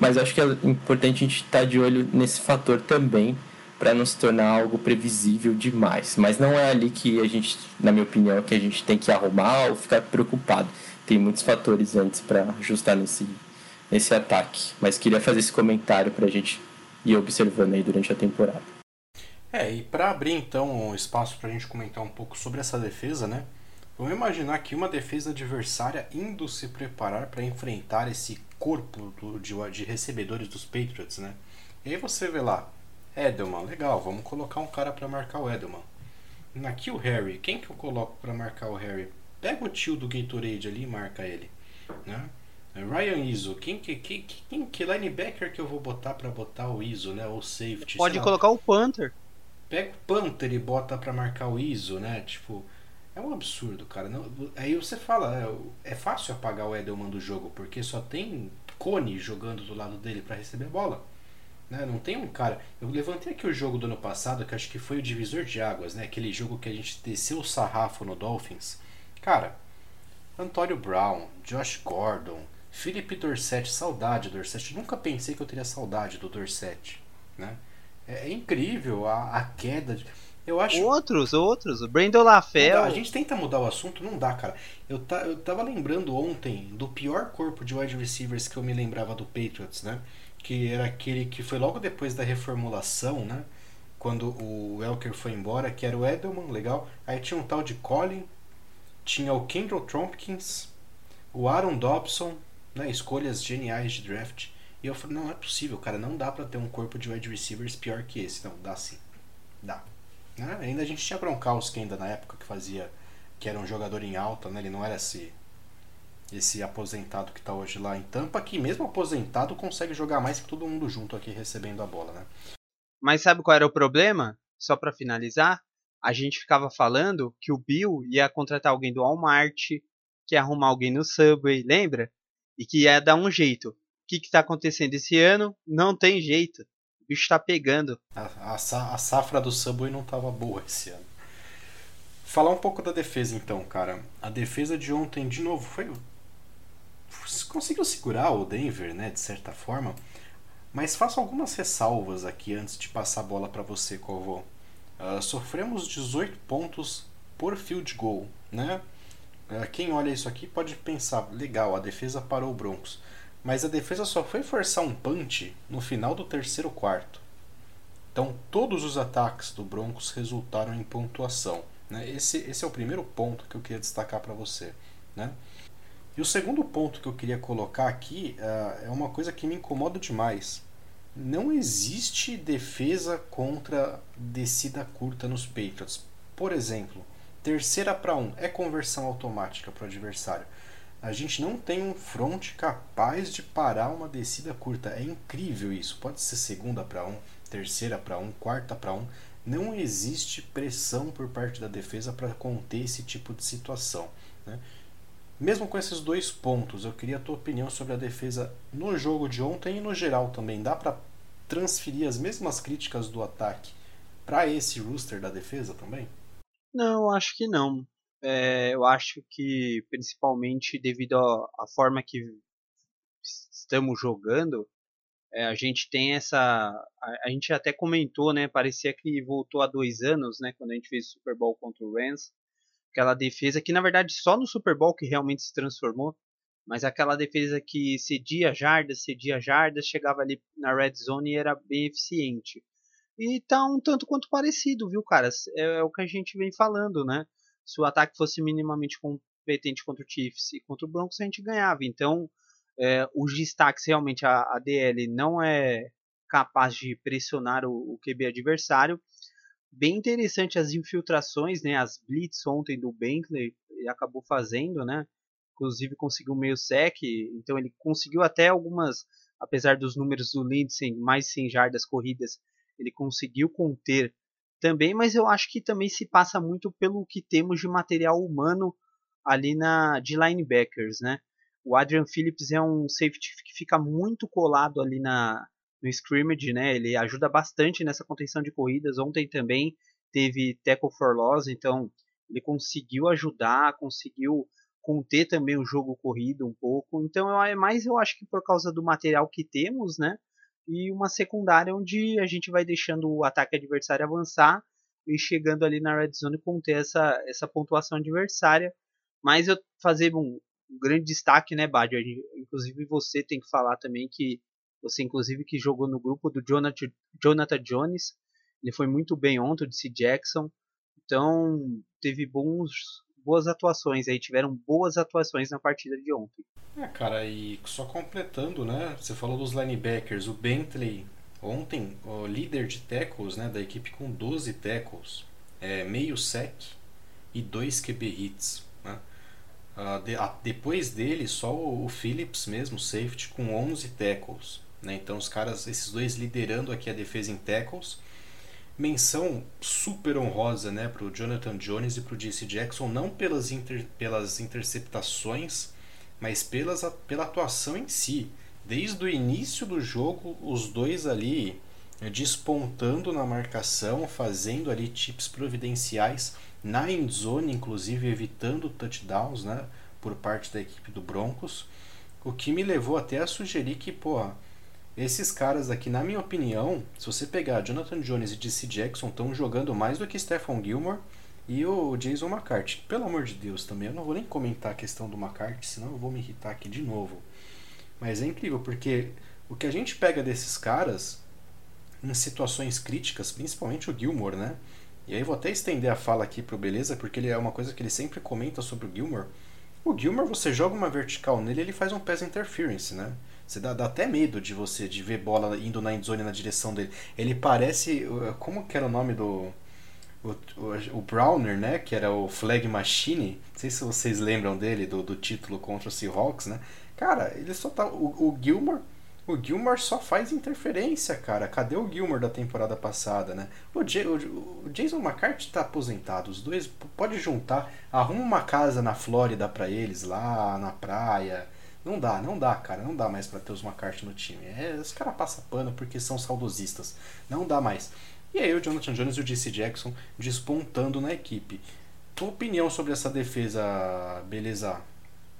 mas acho que é importante a gente estar tá de olho nesse fator também, para não se tornar algo previsível demais. Mas não é ali que a gente, na minha opinião, que a gente tem que arrumar ou ficar preocupado. Tem muitos fatores antes para ajustar nesse, nesse ataque. Mas queria fazer esse comentário para a gente ir observando aí durante a temporada. É, e para abrir então um espaço para a gente comentar um pouco sobre essa defesa, né? Vamos imaginar aqui uma defesa adversária indo se preparar para enfrentar esse corpo do, de, de, recebedores dos Patriots, né? E aí você vê lá, Edelman, legal, vamos colocar um cara para marcar o Edelman. Aqui o Harry, quem que eu coloco para marcar o Harry? Pega o tio do Gatorade ali e marca ele, né? Ryan Iso, quem que, quem, quem, que linebacker que eu vou botar para botar o Iso, né? Ou safety? Pode colocar o Panther pega o Panther e bota para marcar o ISO, né? Tipo, é um absurdo, cara. Não, aí você fala, é, é, fácil apagar o Edelman do jogo, porque só tem Cone jogando do lado dele para receber bola. Né? Não tem um cara. Eu levantei aqui o jogo do ano passado, que acho que foi o divisor de águas, né? Aquele jogo que a gente desceu o sarrafo no Dolphins. Cara, Antônio Brown, Josh Gordon, Felipe Dorset, saudade do Dorset. Nunca pensei que eu teria saudade do Dorset, né? É, incrível a, a queda. De... Eu acho. Outros, outros. O Brandon LaFell. A gente tenta mudar o assunto, não dá, cara. Eu, tá, eu tava lembrando ontem do pior corpo de wide receivers que eu me lembrava do Patriots, né? Que era aquele que foi logo depois da reformulação, né? Quando o Elker foi embora, que era o Edelman, legal. Aí tinha um tal de Colin, tinha o Kendall Tompkins, o Aaron Dobson, né? Escolhas geniais de draft. E eu falei, não, não é possível, cara. Não dá pra ter um corpo de wide receivers pior que esse. Não, dá sim. Dá. Né? Ainda a gente tinha Gronkowski ainda na época que fazia, que era um jogador em alta, né? Ele não era esse esse aposentado que está hoje lá em Tampa, que mesmo aposentado consegue jogar mais que todo mundo junto aqui recebendo a bola, né? Mas sabe qual era o problema? Só para finalizar, a gente ficava falando que o Bill ia contratar alguém do Walmart, que ia arrumar alguém no Subway, lembra? E que ia dar um jeito. O que está acontecendo esse ano? Não tem jeito bicho tá pegando. A, a, a safra do Subway não tava boa esse ano. Falar um pouco da defesa então, cara. A defesa de ontem, de novo, foi. Conseguiu segurar o Denver, né, de certa forma. Mas faço algumas ressalvas aqui antes de passar a bola para você, Covô. Uh, sofremos 18 pontos por field goal, né? Uh, quem olha isso aqui pode pensar, legal, a defesa parou o Broncos mas a defesa só foi forçar um punch no final do terceiro quarto. Então, todos os ataques do Broncos resultaram em pontuação. Né? Esse, esse é o primeiro ponto que eu queria destacar para você. Né? E o segundo ponto que eu queria colocar aqui uh, é uma coisa que me incomoda demais. Não existe defesa contra descida curta nos Patriots. Por exemplo, terceira para um é conversão automática para o adversário. A gente não tem um front capaz de parar uma descida curta. É incrível isso. Pode ser segunda para um, terceira para um, quarta para um. Não existe pressão por parte da defesa para conter esse tipo de situação. Né? Mesmo com esses dois pontos, eu queria a tua opinião sobre a defesa no jogo de ontem e no geral também. Dá para transferir as mesmas críticas do ataque para esse rooster da defesa também? Não, acho que não. É, eu acho que principalmente devido à forma que estamos jogando, é, a gente tem essa. A, a, gente até comentou, né? Parecia que voltou há dois anos, né? Quando a gente fez o Super Bowl contra o Rams. Aquela defesa que, na verdade, só no Super Bowl que realmente se transformou. Mas aquela defesa que cedia jardas, cedia jardas, chegava ali na red zone e era bem eficiente. E tá um tanto quanto parecido, viu, cara? É, é o que a gente vem falando, né? Se o ataque fosse minimamente competente contra o Chiefs e contra o Broncos, a gente ganhava. Então, é, os destaques realmente, a, a, DL não é capaz de pressionar o, o QB adversário. Bem interessante as infiltrações, né, as blitz ontem do Bentley, ele acabou fazendo, né? Inclusive conseguiu meio sec, então ele conseguiu até algumas, apesar dos números do Lindsay, mais 100 jardas corridas, ele conseguiu conter também, mas eu acho que também se passa muito pelo que temos de material humano ali na de linebackers, né? O Adrian Phillips é um safety que fica muito colado ali na no scrimmage, né? Ele ajuda bastante nessa contenção de corridas. Ontem também teve tackle for loss, então ele conseguiu ajudar, conseguiu conter também o jogo corrido um pouco. Então é mais eu acho que por causa do material que temos, né? E uma secundária onde a gente vai deixando o ataque adversário avançar e chegando ali na red zone conter essa, essa pontuação adversária. Mas eu fazer um, um grande destaque, né, Bad? Inclusive você tem que falar também que você inclusive que jogou no grupo do Jonathan, Jonathan Jones, ele foi muito bem ontem, de C. Jackson. Então, teve bons boas atuações aí, tiveram boas atuações na partida de ontem. É, cara, e só completando, né? Você falou dos linebackers, o Bentley ontem, o líder de tackles, né, da equipe com 12 tackles, é, meio sec e dois QB hits, né? Uh, de, uh, depois dele, só o, o Phillips mesmo, safety, com 11 tackles. Né? Então, os caras, esses dois liderando aqui a defesa em tackles menção super honrosa né, para o Jonathan Jones e para o JC Jackson, não pelas, inter, pelas interceptações, mas pelas, pela atuação em si. Desde o início do jogo, os dois ali né, despontando na marcação, fazendo ali tips providenciais na endzone, inclusive evitando touchdowns né, por parte da equipe do Broncos. O que me levou até a sugerir que, pô, esses caras aqui, na minha opinião, se você pegar Jonathan Jones e DC Jackson, estão jogando mais do que Stephon Gilmore e o Jason McCarthy. Pelo amor de Deus também, eu não vou nem comentar a questão do McCarthy, senão eu vou me irritar aqui de novo. Mas é incrível, porque o que a gente pega desses caras em situações críticas, principalmente o Gilmore, né? E aí vou até estender a fala aqui pro Beleza, porque ele é uma coisa que ele sempre comenta sobre o Gilmore. O Gilmore, você joga uma vertical nele, ele faz um pass interference, né? Você dá, dá, até medo de você de ver bola indo na endzone na direção dele. Ele parece. Como que era o nome do. O, o, o, Browner, né? Que era o Flag Machine. Não sei se vocês lembram dele, do, do título contra o Seahawks, né? Cara, ele só tá. O, o Gilmore. O Gilmore só faz interferência, cara. Cadê o Gilmore da temporada passada, né? O, J, o, Jason McCarthy tá aposentado. Os dois pode juntar. Arruma uma casa na Flórida para eles lá na praia não dá, não dá, cara. Não dá mais para ter os McCarthy no time. É, os caras passam pano porque são saudosistas. Não dá mais. E aí o Jonathan Jones e o DC Jackson despontando na equipe. Tua opinião sobre essa defesa, beleza?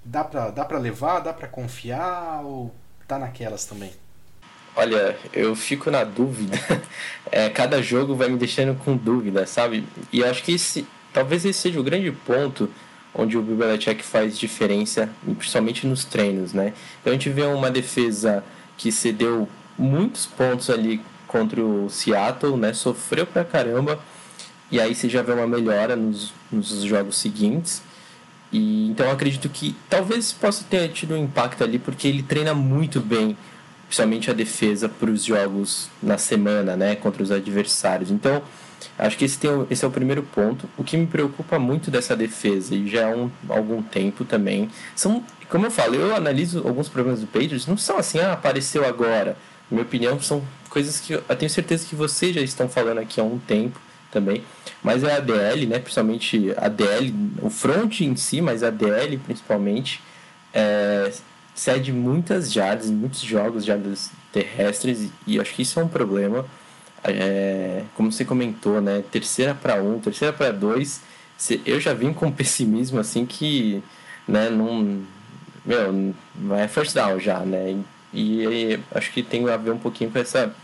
Dá pra, dá pra levar? Dá pra confiar? Ou tá naquelas também? Olha, eu fico na dúvida. É, cada jogo vai me deixando com dúvida, sabe? E acho que esse, talvez esse seja o grande ponto onde o Belichick faz diferença, principalmente nos treinos, né? Então a gente vê uma defesa que cedeu muitos pontos ali contra o Seattle, né? Sofreu pra caramba. E aí você já vê uma melhora nos, nos jogos seguintes. E então acredito que talvez possa ter tido um impacto ali porque ele treina muito bem, principalmente a defesa para os jogos na semana, né, contra os adversários. Então, Acho que esse, tem, esse é o primeiro ponto. O que me preocupa muito dessa defesa, e já há um, algum tempo também, são, como eu falo, eu analiso alguns problemas do Patriots, não são assim, ah, apareceu agora. Na minha opinião, são coisas que eu tenho certeza que vocês já estão falando aqui há um tempo também. Mas é a DL, né? Principalmente a DL, o front em si, mas a DL principalmente, é, cede muitas jardas, muitos jogos, jardas terrestres, e acho que isso é um problema é, como você comentou, né? Terceira para um, terceira para dois. Eu já vim com pessimismo assim que, né? Não, meu, é first down já, né? E, e acho que tem a ver um pouquinho com essa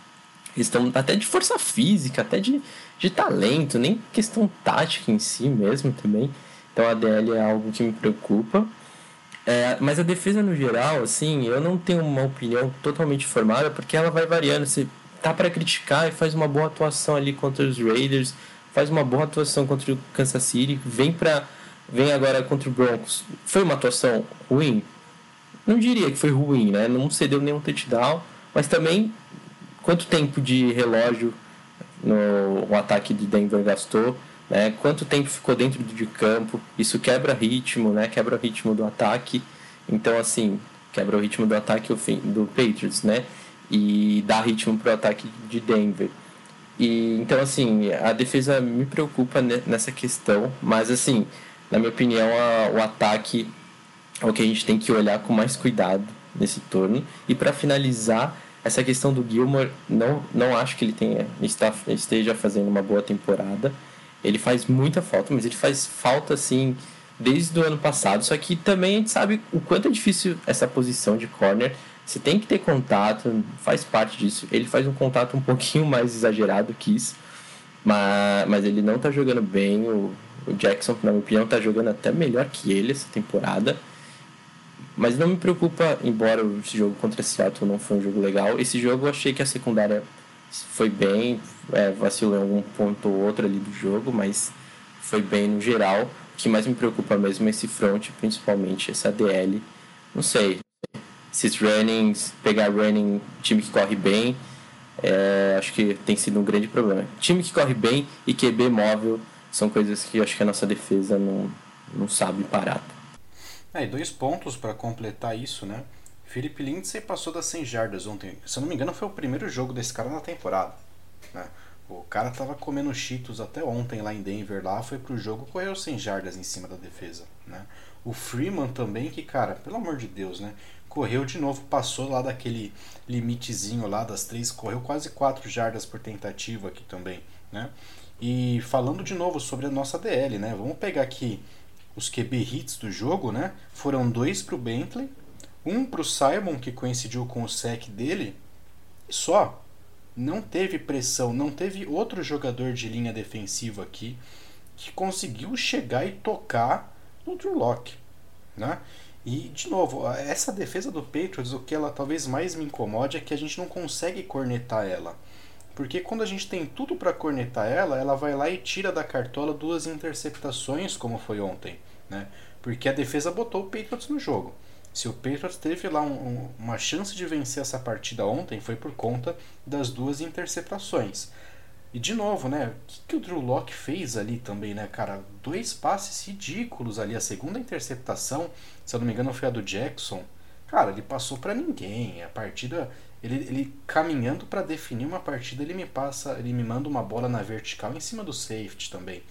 questão até de força física, até de, de talento, nem questão tática em si mesmo também. Então a DL é algo que me preocupa. É, mas a defesa no geral, assim, eu não tenho uma opinião totalmente formada porque ela vai variando. Você tá para criticar e faz uma boa atuação ali contra os Raiders, faz uma boa atuação contra o Kansas City, vem para vem agora contra o Broncos. Foi uma atuação ruim? Não diria que foi ruim, né? Não cedeu nenhum touchdown, mas também quanto tempo de relógio no o ataque de Denver gastou, né? Quanto tempo ficou dentro de campo? Isso quebra ritmo, né? Quebra o ritmo do ataque. Então assim, quebra o ritmo do ataque do Patriots, né? E dar ritmo para o ataque de Denver. E então assim, a defesa me preocupa nessa questão, mas assim, na minha opinião, a, o ataque é o que a gente tem que olhar com mais cuidado nesse turno. E para finalizar, essa questão do Gilmore, não, não acho que ele tenha, está, esteja fazendo uma boa temporada. Ele faz muita falta, mas ele faz falta assim desde o ano passado. Só que também a gente sabe o quanto é difícil essa posição de corner você tem que ter contato, faz parte disso. Ele faz um contato um pouquinho mais exagerado que isso, mas, mas ele não está jogando bem. O, o Jackson, na minha opinião, está jogando até melhor que ele essa temporada. Mas não me preocupa, embora esse jogo contra Seattle não foi um jogo legal. Esse jogo eu achei que a secundária foi bem, é, vacilou em algum ponto ou outro ali do jogo, mas foi bem no geral. O que mais me preocupa mesmo é esse front, principalmente essa DL. Não sei, esses runnings, pegar running, time que corre bem, é, acho que tem sido um grande problema. Time que corre bem e QB móvel são coisas que acho que a nossa defesa não, não sabe parar. É, dois pontos para completar isso, né? Felipe Lindsay passou das 100 jardas ontem. Se eu não me engano, foi o primeiro jogo desse cara na temporada. Né? O cara tava comendo cheetos até ontem lá em Denver, lá foi pro jogo, correu 100 jardas em cima da defesa, né? O Freeman também, que cara, pelo amor de Deus, né? Correu de novo, passou lá daquele limitezinho lá das três, correu quase 4 jardas por tentativa aqui também, né? E falando de novo sobre a nossa DL, né? Vamos pegar aqui os QB hits do jogo, né? Foram dois para o Bentley, um para o Simon que coincidiu com o sec dele só. Não teve pressão, não teve outro jogador de linha defensiva aqui que conseguiu chegar e tocar no Drew Locke, né? E, de novo, essa defesa do Patriots, o que ela talvez mais me incomode é que a gente não consegue cornetar ela. Porque quando a gente tem tudo para cornetar ela, ela vai lá e tira da cartola duas interceptações, como foi ontem, né? Porque a defesa botou o Patriots no jogo. Se o Patriots teve lá um, um, uma chance de vencer essa partida ontem, foi por conta das duas interceptações. E de novo, né? O que, que o Drew Locke fez ali também, né, cara? Dois passes ridículos ali. A segunda interceptação, se eu não me engano, foi a do Jackson. Cara, ele passou para ninguém. A partida, ele, ele caminhando para definir uma partida, ele me passa, ele me manda uma bola na vertical em cima do safety também.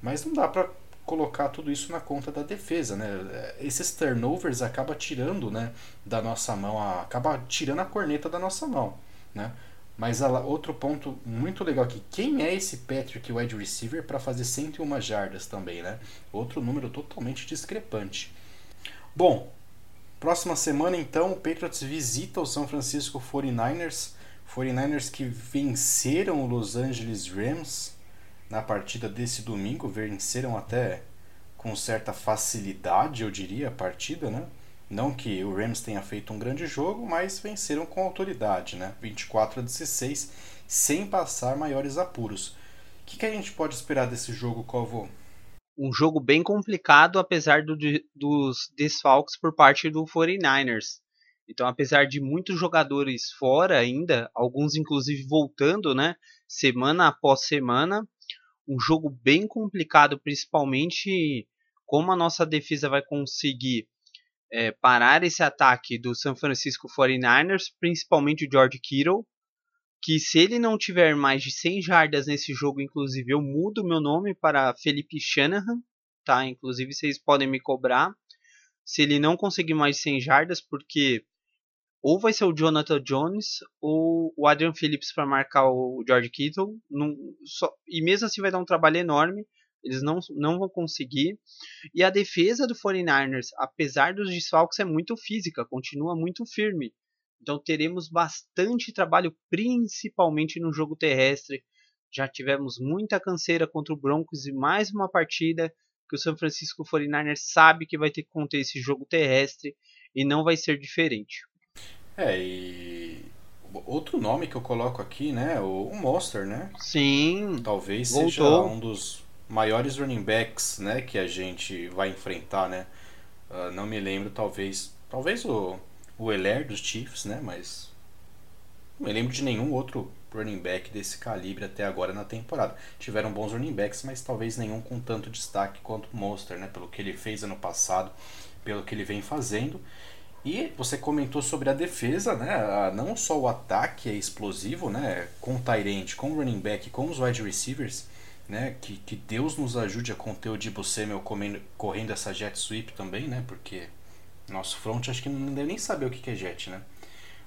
Mas não dá para colocar tudo isso na conta da defesa, né? Esses turnovers acaba tirando, né, da nossa mão, acaba tirando a corneta da nossa mão, né? Mas outro ponto muito legal aqui, quem é esse Patrick wide receiver para fazer 101 jardas também, né? Outro número totalmente discrepante. Bom, próxima semana então o Patriots visita o São Francisco 49ers, 49ers que venceram o Los Angeles Rams na partida desse domingo, venceram até com certa facilidade, eu diria, a partida, né? Não que o Rams tenha feito um grande jogo, mas venceram com autoridade, né? 24 a 16, sem passar maiores apuros. O que, que a gente pode esperar desse jogo, Covo? Um jogo bem complicado, apesar do, dos desfalques por parte do 49ers. Então, apesar de muitos jogadores fora ainda, alguns inclusive voltando, né? Semana após semana, um jogo bem complicado, principalmente como a nossa defesa vai conseguir é, parar esse ataque do San Francisco 49ers, principalmente o George Kittle, que se ele não tiver mais de 100 jardas nesse jogo, inclusive eu mudo meu nome para Felipe Shanahan, tá? Inclusive vocês podem me cobrar se ele não conseguir mais de 100 jardas, porque ou vai ser o Jonathan Jones ou o Adrian Phillips para marcar o George Kittle, não, só, e mesmo assim vai dar um trabalho enorme. Eles não, não vão conseguir. E a defesa do 49ers, apesar dos desfalques, é muito física, continua muito firme. Então teremos bastante trabalho, principalmente no jogo terrestre. Já tivemos muita canseira contra o Broncos e mais uma partida que o San Francisco 49ers sabe que vai ter que conter esse jogo terrestre e não vai ser diferente. É, e outro nome que eu coloco aqui, né, o, Monster, né? Sim. Talvez voltou. seja um dos maiores running backs né, que a gente vai enfrentar, né? Uh, não me lembro, talvez. Talvez o, o Heller dos Chiefs, né? Mas. Não me lembro de nenhum outro running back desse calibre até agora na temporada. Tiveram bons running backs, mas talvez nenhum com tanto destaque quanto o Monster, né? Pelo que ele fez ano passado, pelo que ele vem fazendo. E você comentou sobre a defesa, né? Não só o ataque é explosivo, né? Com o Tyrant, com o running back, com os wide receivers né? Que, que Deus nos ajude a conter o Dibu Samuel comendo, correndo essa jet sweep também, né? Porque nosso front acho que não deve nem saber o que é jet, né?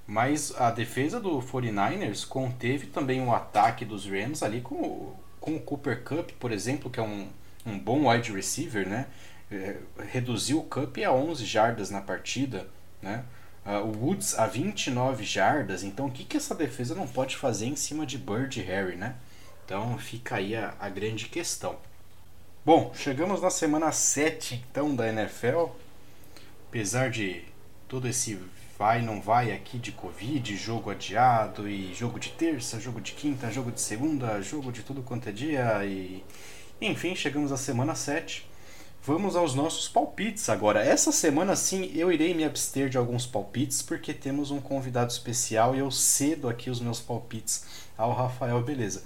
Mas a defesa do 49ers conteve também o ataque dos Rams ali com, com o Cooper Cup, por exemplo, que é um, um bom wide receiver, né? É, reduziu o Cup a 11 jardas na partida, né? Uh, o Woods a 29 jardas, então o que, que essa defesa não pode fazer em cima de Bird e Harry, né? Então fica aí a, a grande questão. Bom, chegamos na semana 7 então da NFL. Apesar de todo esse vai não vai aqui de Covid, jogo adiado e jogo de terça, jogo de quinta, jogo de segunda, jogo de tudo quanto é dia e enfim, chegamos à semana 7. Vamos aos nossos palpites agora. Essa semana sim eu irei me abster de alguns palpites porque temos um convidado especial e eu cedo aqui os meus palpites ao Rafael, beleza?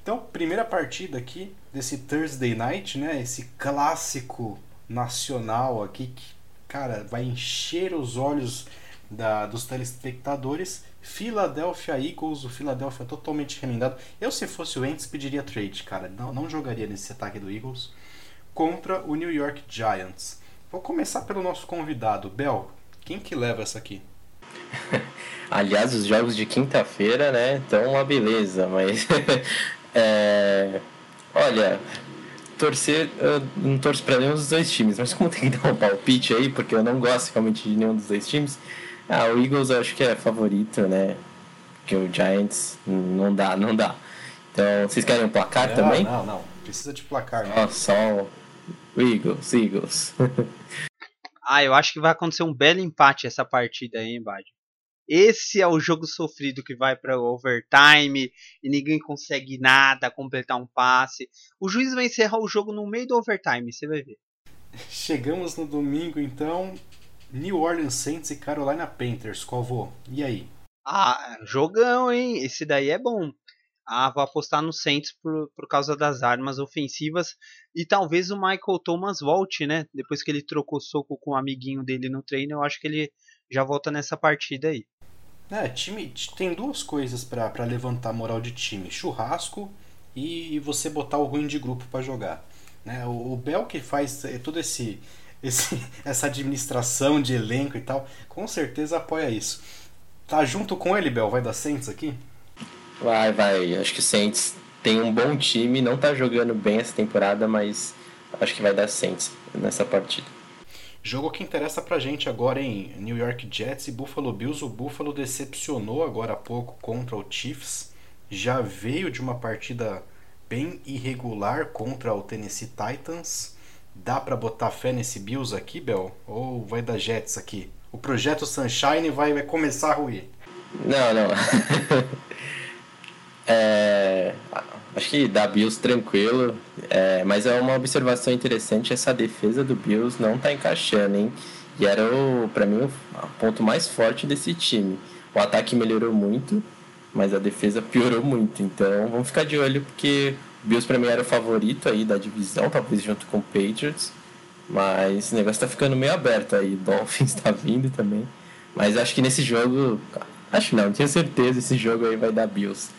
Então, primeira partida aqui desse Thursday Night, né? Esse clássico nacional aqui que, cara, vai encher os olhos da, dos telespectadores. Philadelphia Eagles, o Philadelphia totalmente remendado. Eu, se fosse o Ents, pediria trade, cara. Não, não jogaria nesse ataque do Eagles. Contra o New York Giants. Vou começar pelo nosso convidado, Bel. Quem que leva essa aqui? Aliás, os jogos de quinta-feira, né, estão uma beleza, mas É, olha, torcer, eu não torço para nenhum dos dois times, mas como tem que dar um palpite aí, porque eu não gosto realmente de nenhum dos dois times, ah, o Eagles eu acho que é favorito, né? porque o Giants não dá, não dá. Então, vocês querem um placar não, também? Não, não, precisa de placar. Não. Oh, só Eagles, Eagles. ah, eu acho que vai acontecer um belo empate essa partida aí, hein, Bad? Esse é o jogo sofrido que vai para overtime e ninguém consegue nada, completar um passe. O juiz vai encerrar o jogo no meio do overtime, você vai ver. Chegamos no domingo, então. New Orleans Saints e Carolina Panthers, qual vou? E aí? Ah, jogão, hein? Esse daí é bom. Ah, vou apostar no Saints por, por causa das armas ofensivas e talvez o Michael Thomas volte, né? Depois que ele trocou soco com o um amiguinho dele no treino, eu acho que ele já volta nessa partida aí. É, time tem duas coisas para levantar a moral de time: churrasco e, você botar o ruim de grupo para jogar. Né? O, o Bel que faz é, todo esse, esse essa administração de elenco e tal, com certeza apoia isso. Tá junto com ele, Bel? Vai dar Saints aqui? Vai, vai. Acho que o Saints tem um bom time, não tá jogando bem essa temporada, mas acho que vai dar Saints nessa partida. Jogo que interessa pra gente agora em New York Jets e Buffalo Bills. O Buffalo decepcionou agora há pouco contra o Chiefs. Já veio de uma partida bem irregular contra o Tennessee Titans. Dá para botar fé nesse Bills aqui, Bel? Ou vai dar Jets aqui? O projeto Sunshine vai, vai começar a ruir. Não, não. é, acho que dá Bills tranquilo, é, mas é uma observação interessante, essa defesa do Bills não tá encaixando, hein? E era, o, pra mim, o ponto mais forte desse time. O ataque melhorou muito, mas a defesa piorou muito. Então vamos ficar de olho, porque o Bills pra mim era o favorito aí da divisão, talvez junto com o Patriots. Mas o negócio tá ficando meio aberto aí. Dolphins tá vindo também. Mas acho que nesse jogo. Acho não, tenho certeza esse jogo aí vai dar Bills.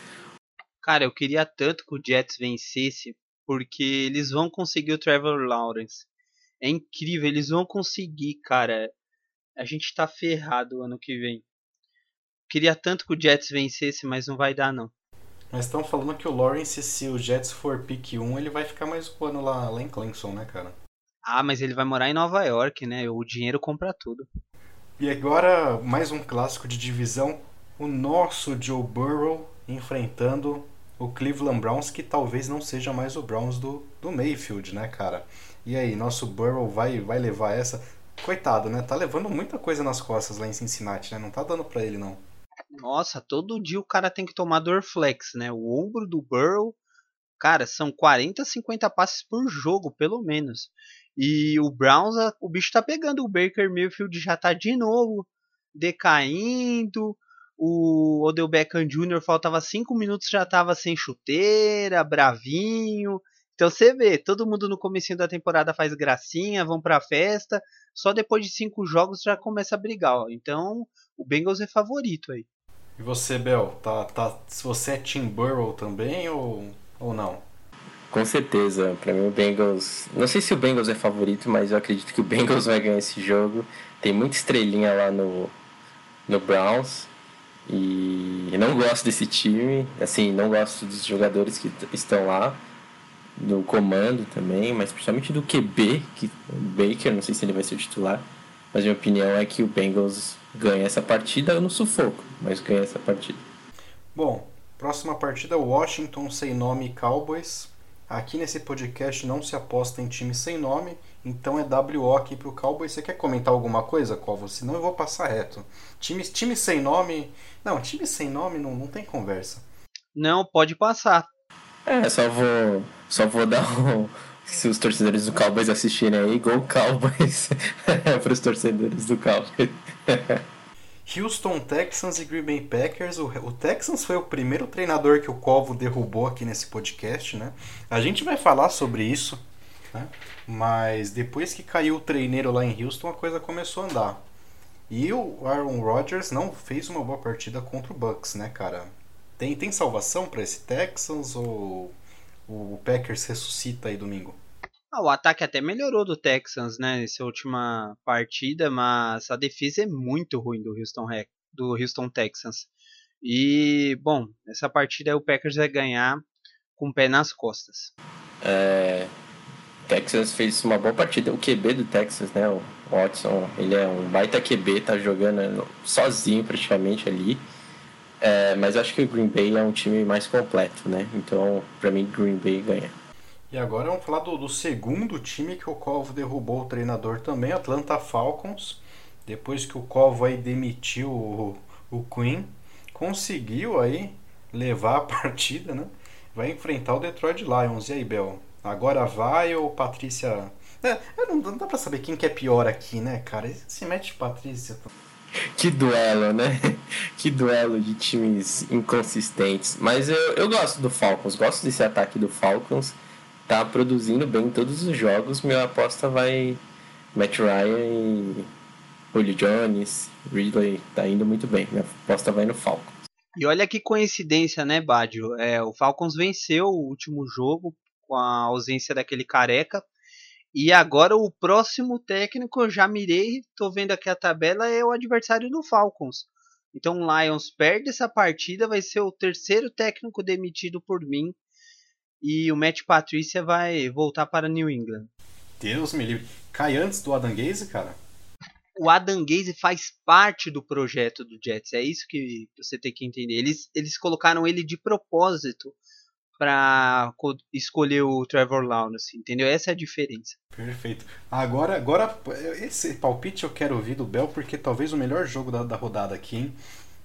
Cara, eu queria tanto que o Jets vencesse, porque eles vão conseguir o Trevor Lawrence. É incrível, eles vão conseguir, cara. A gente tá ferrado ano que vem. Queria tanto que o Jets vencesse, mas não vai dar não. Mas estão falando que o Lawrence, se o Jets for pick 1, ele vai ficar mais um ano lá, lá em Clemson, né, cara? Ah, mas ele vai morar em Nova York, né? O dinheiro compra tudo. E agora, mais um clássico de divisão. O nosso Joe Burrow enfrentando o Cleveland Browns, que talvez não seja mais o Browns do, do Mayfield, né, cara? E aí, nosso Burrow vai, vai levar essa? Coitado, né? Tá levando muita coisa nas costas lá em Cincinnati, né? Não tá dando pra ele, não. Nossa, todo dia o cara tem que tomar Dorflex, né? O ombro do Burrow, cara, são 40, 50 passes por jogo, pelo menos. E o Browns, o bicho tá pegando. O Baker Mayfield já tá de novo decaindo. O Odell Beckham Jr. faltava 5 minutos já tava sem chuteira, bravinho. Então você vê, todo mundo no começo da temporada faz gracinha, vão pra festa. Só depois de cinco jogos já começa a brigar. Ó. Então o Bengals é favorito aí. E você, Bel, tá, tá, se você é Tim Burrow também ou, ou não? Com certeza, para mim o Bengals. Não sei se o Bengals é favorito, mas eu acredito que o Bengals vai ganhar esse jogo. Tem muita estrelinha lá no, no Browns. E não gosto desse time. Assim, não gosto dos jogadores que estão lá. Do comando também, mas principalmente do QB, que o Baker, não sei se ele vai ser titular. Mas minha opinião é que o Bengals ganha essa partida no sufoco, mas ganha essa partida. Bom, próxima partida Washington sem nome Cowboys. Aqui nesse podcast não se aposta em time sem nome, então é WO aqui pro Cowboys. Você quer comentar alguma coisa, Covo? Senão eu vou passar reto. Time, time sem nome. Não, time sem nome não, não tem conversa. Não, pode passar. É, só vou. Só vou dar um. Se os torcedores do Cowboys assistirem aí, Gol Cowboys para os torcedores do Cowboys. Houston Texans e Green Bay Packers. O, o, Texans foi o primeiro treinador que o Covo derrubou aqui nesse podcast, né? A gente vai falar sobre isso, né? Mas depois que caiu o treineiro lá em Houston, a coisa começou a andar. E o Aaron Rodgers não fez uma boa partida contra o Bucks, né, cara? Tem, tem salvação para esse Texans ou o Packers ressuscita aí domingo? Ah, o ataque até melhorou do Texans, né, nessa última partida, mas a defesa é muito ruim do Houston, do Houston Texans. E, bom, essa partida o Packers vai ganhar com o pé nas costas. É, Texas fez uma boa partida. O QB do Texas, né, o Watson, ele é um baita QB, tá jogando sozinho praticamente ali. É, mas acho que o Green Bay é um time mais completo, né? Então, para mim, Green Bay ganha. E agora vamos falar do, do, segundo time que o Corvo derrubou o treinador também, Atlanta Falcons. Depois que o Corvo aí demitiu o, o Queen, conseguiu aí levar a partida, né? Vai enfrentar o Detroit Lions. E aí, Bel? Agora vai ou Patrícia. É, não, não dá pra saber quem que é pior aqui, né, cara? Se mete Patrícia. Que duelo, né? Que duelo de times inconsistentes. Mas eu, eu gosto do Falcons, gosto desse ataque do Falcons. Tá produzindo bem todos os jogos. Minha aposta vai Matt Ryan e Julio Jones, Ridley. Tá indo muito bem. Minha aposta vai no Falcons. E olha que coincidência, né, Badio? É, o Falcons venceu o último jogo com a ausência daquele careca e agora o próximo técnico, eu já mirei, tô vendo aqui a tabela, é o adversário do Falcons. Então o Lions perde essa partida, vai ser o terceiro técnico demitido por mim. E o Matt Patrícia vai voltar para New England. Deus me livre. Cai antes do Adam Gaze, cara? O Adam Gaze faz parte do projeto do Jets. É isso que você tem que entender. Eles, eles colocaram ele de propósito para escolher o Trevor Lawrence, entendeu? Essa é a diferença. Perfeito. Agora, agora esse palpite eu quero ouvir do Bel porque talvez o melhor jogo da, da rodada aqui, hein?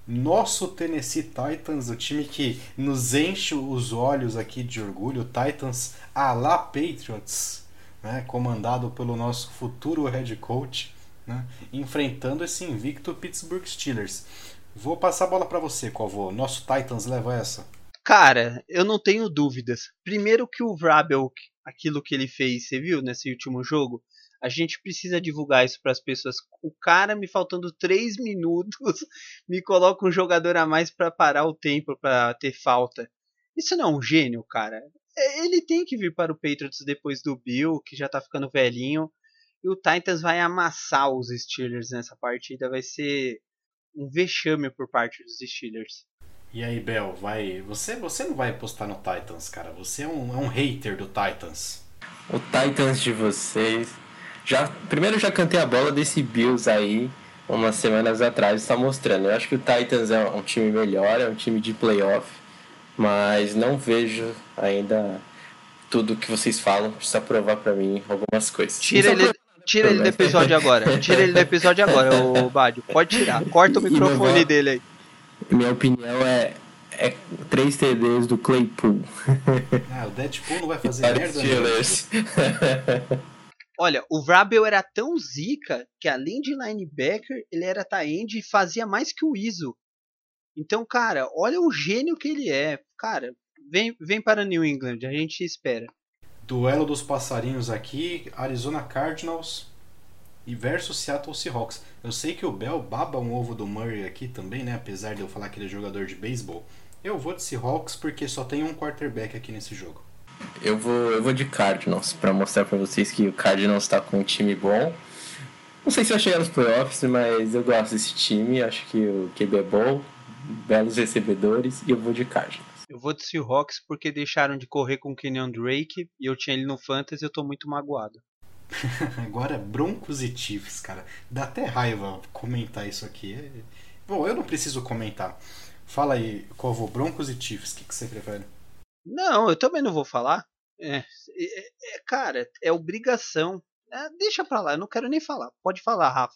Nosso Tennessee Titans, o time que nos enche os olhos aqui de orgulho, Titans a la Patriots, né? comandado pelo nosso futuro head coach, né? enfrentando esse invicto Pittsburgh Steelers. Vou passar a bola para você, Covô. Nosso Titans leva essa. Cara, eu não tenho dúvidas. Primeiro que o Vrabel, aquilo que ele fez, você viu nesse último jogo? A gente precisa divulgar isso para as pessoas. O cara, me faltando 3 minutos, me coloca um jogador a mais para parar o tempo, para ter falta. Isso não é um gênio, cara. É, ele tem que vir para o Patriots depois do Bill, que já tá ficando velhinho. E o Titans vai amassar os Steelers nessa partida. Vai ser um vexame por parte dos Steelers. E aí, Bel, vai. Você, você não vai apostar no Titans, cara. Você é um, é um hater do Titans. O Titans de vocês. Já, primeiro já cantei a bola desse Bills aí umas semanas atrás está mostrando. Eu acho que o Titans é um time melhor, é um time de playoff, mas não vejo ainda tudo que vocês falam. Precisa provar para mim algumas coisas. Tira ele, tira ele do episódio agora. Tira ele do episódio agora, o Bádio. Pode tirar. Corta o microfone dele aí. Minha opinião é, é 3 TDs do Claypool. Ah, o Deadpool não vai fazer merda. Olha, o Vrabel era tão zica que além de linebacker, ele era tie-end e fazia mais que o Iso. Então, cara, olha o gênio que ele é. Cara, vem, vem para New England, a gente espera. Duelo dos passarinhos aqui, Arizona Cardinals e versus Seattle Seahawks. Eu sei que o Bell baba um ovo do Murray aqui também, né? Apesar de eu falar que ele é jogador de beisebol. Eu vou de Seahawks porque só tem um quarterback aqui nesse jogo. Eu vou, eu vou de Cardinals para mostrar para vocês que o Cardinals está com um time bom. Não sei se vai chegar nos playoffs, mas eu gosto desse time. Acho que o QB é bom, belos recebedores e eu vou de Cardinals. Eu vou de Seahawks porque deixaram de correr com o Kenyon Drake e eu tinha ele no Fantasy e eu tô muito magoado. Agora, Broncos e Chiefs, cara. Dá até raiva comentar isso aqui. Bom, eu não preciso comentar. Fala aí, Covo, Broncos e Chiefs, o que, que você prefere? Não, eu também não vou falar. É, é, é cara, é obrigação. É, deixa pra lá, eu não quero nem falar. Pode falar, Rafa.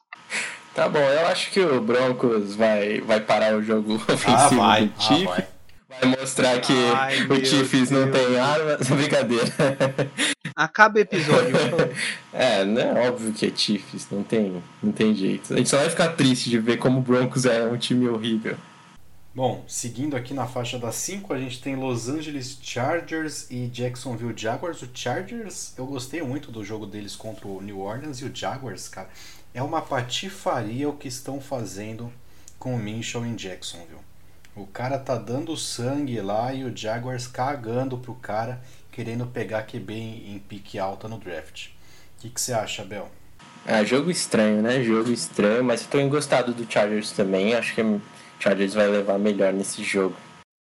Tá bom, eu acho que o Broncos vai, vai parar o jogo ofensivo ah, vai, do Chiefs. Ah, vai. Vai mostrar que Ai, o Chiefs não tem arma. Brincadeira. Acaba o episódio. é, né? Óbvio que é Chiefs, não tem, não tem jeito. A gente só vai ficar triste de ver como o Broncos é um time horrível. Bom, seguindo aqui na faixa das 5, a gente tem Los Angeles Chargers e Jacksonville Jaguars. O Chargers, eu gostei muito do jogo deles contra o New Orleans e o Jaguars, cara, é uma patifaria o que estão fazendo com o Minchel em Jacksonville. O cara tá dando sangue lá e o Jaguars cagando pro cara, querendo pegar QB em, em pique alta no draft. O que você acha, Bel? É, jogo estranho, né? Jogo estranho, mas eu tô gostado do Chargers também. Acho que o Chargers vai levar melhor nesse jogo.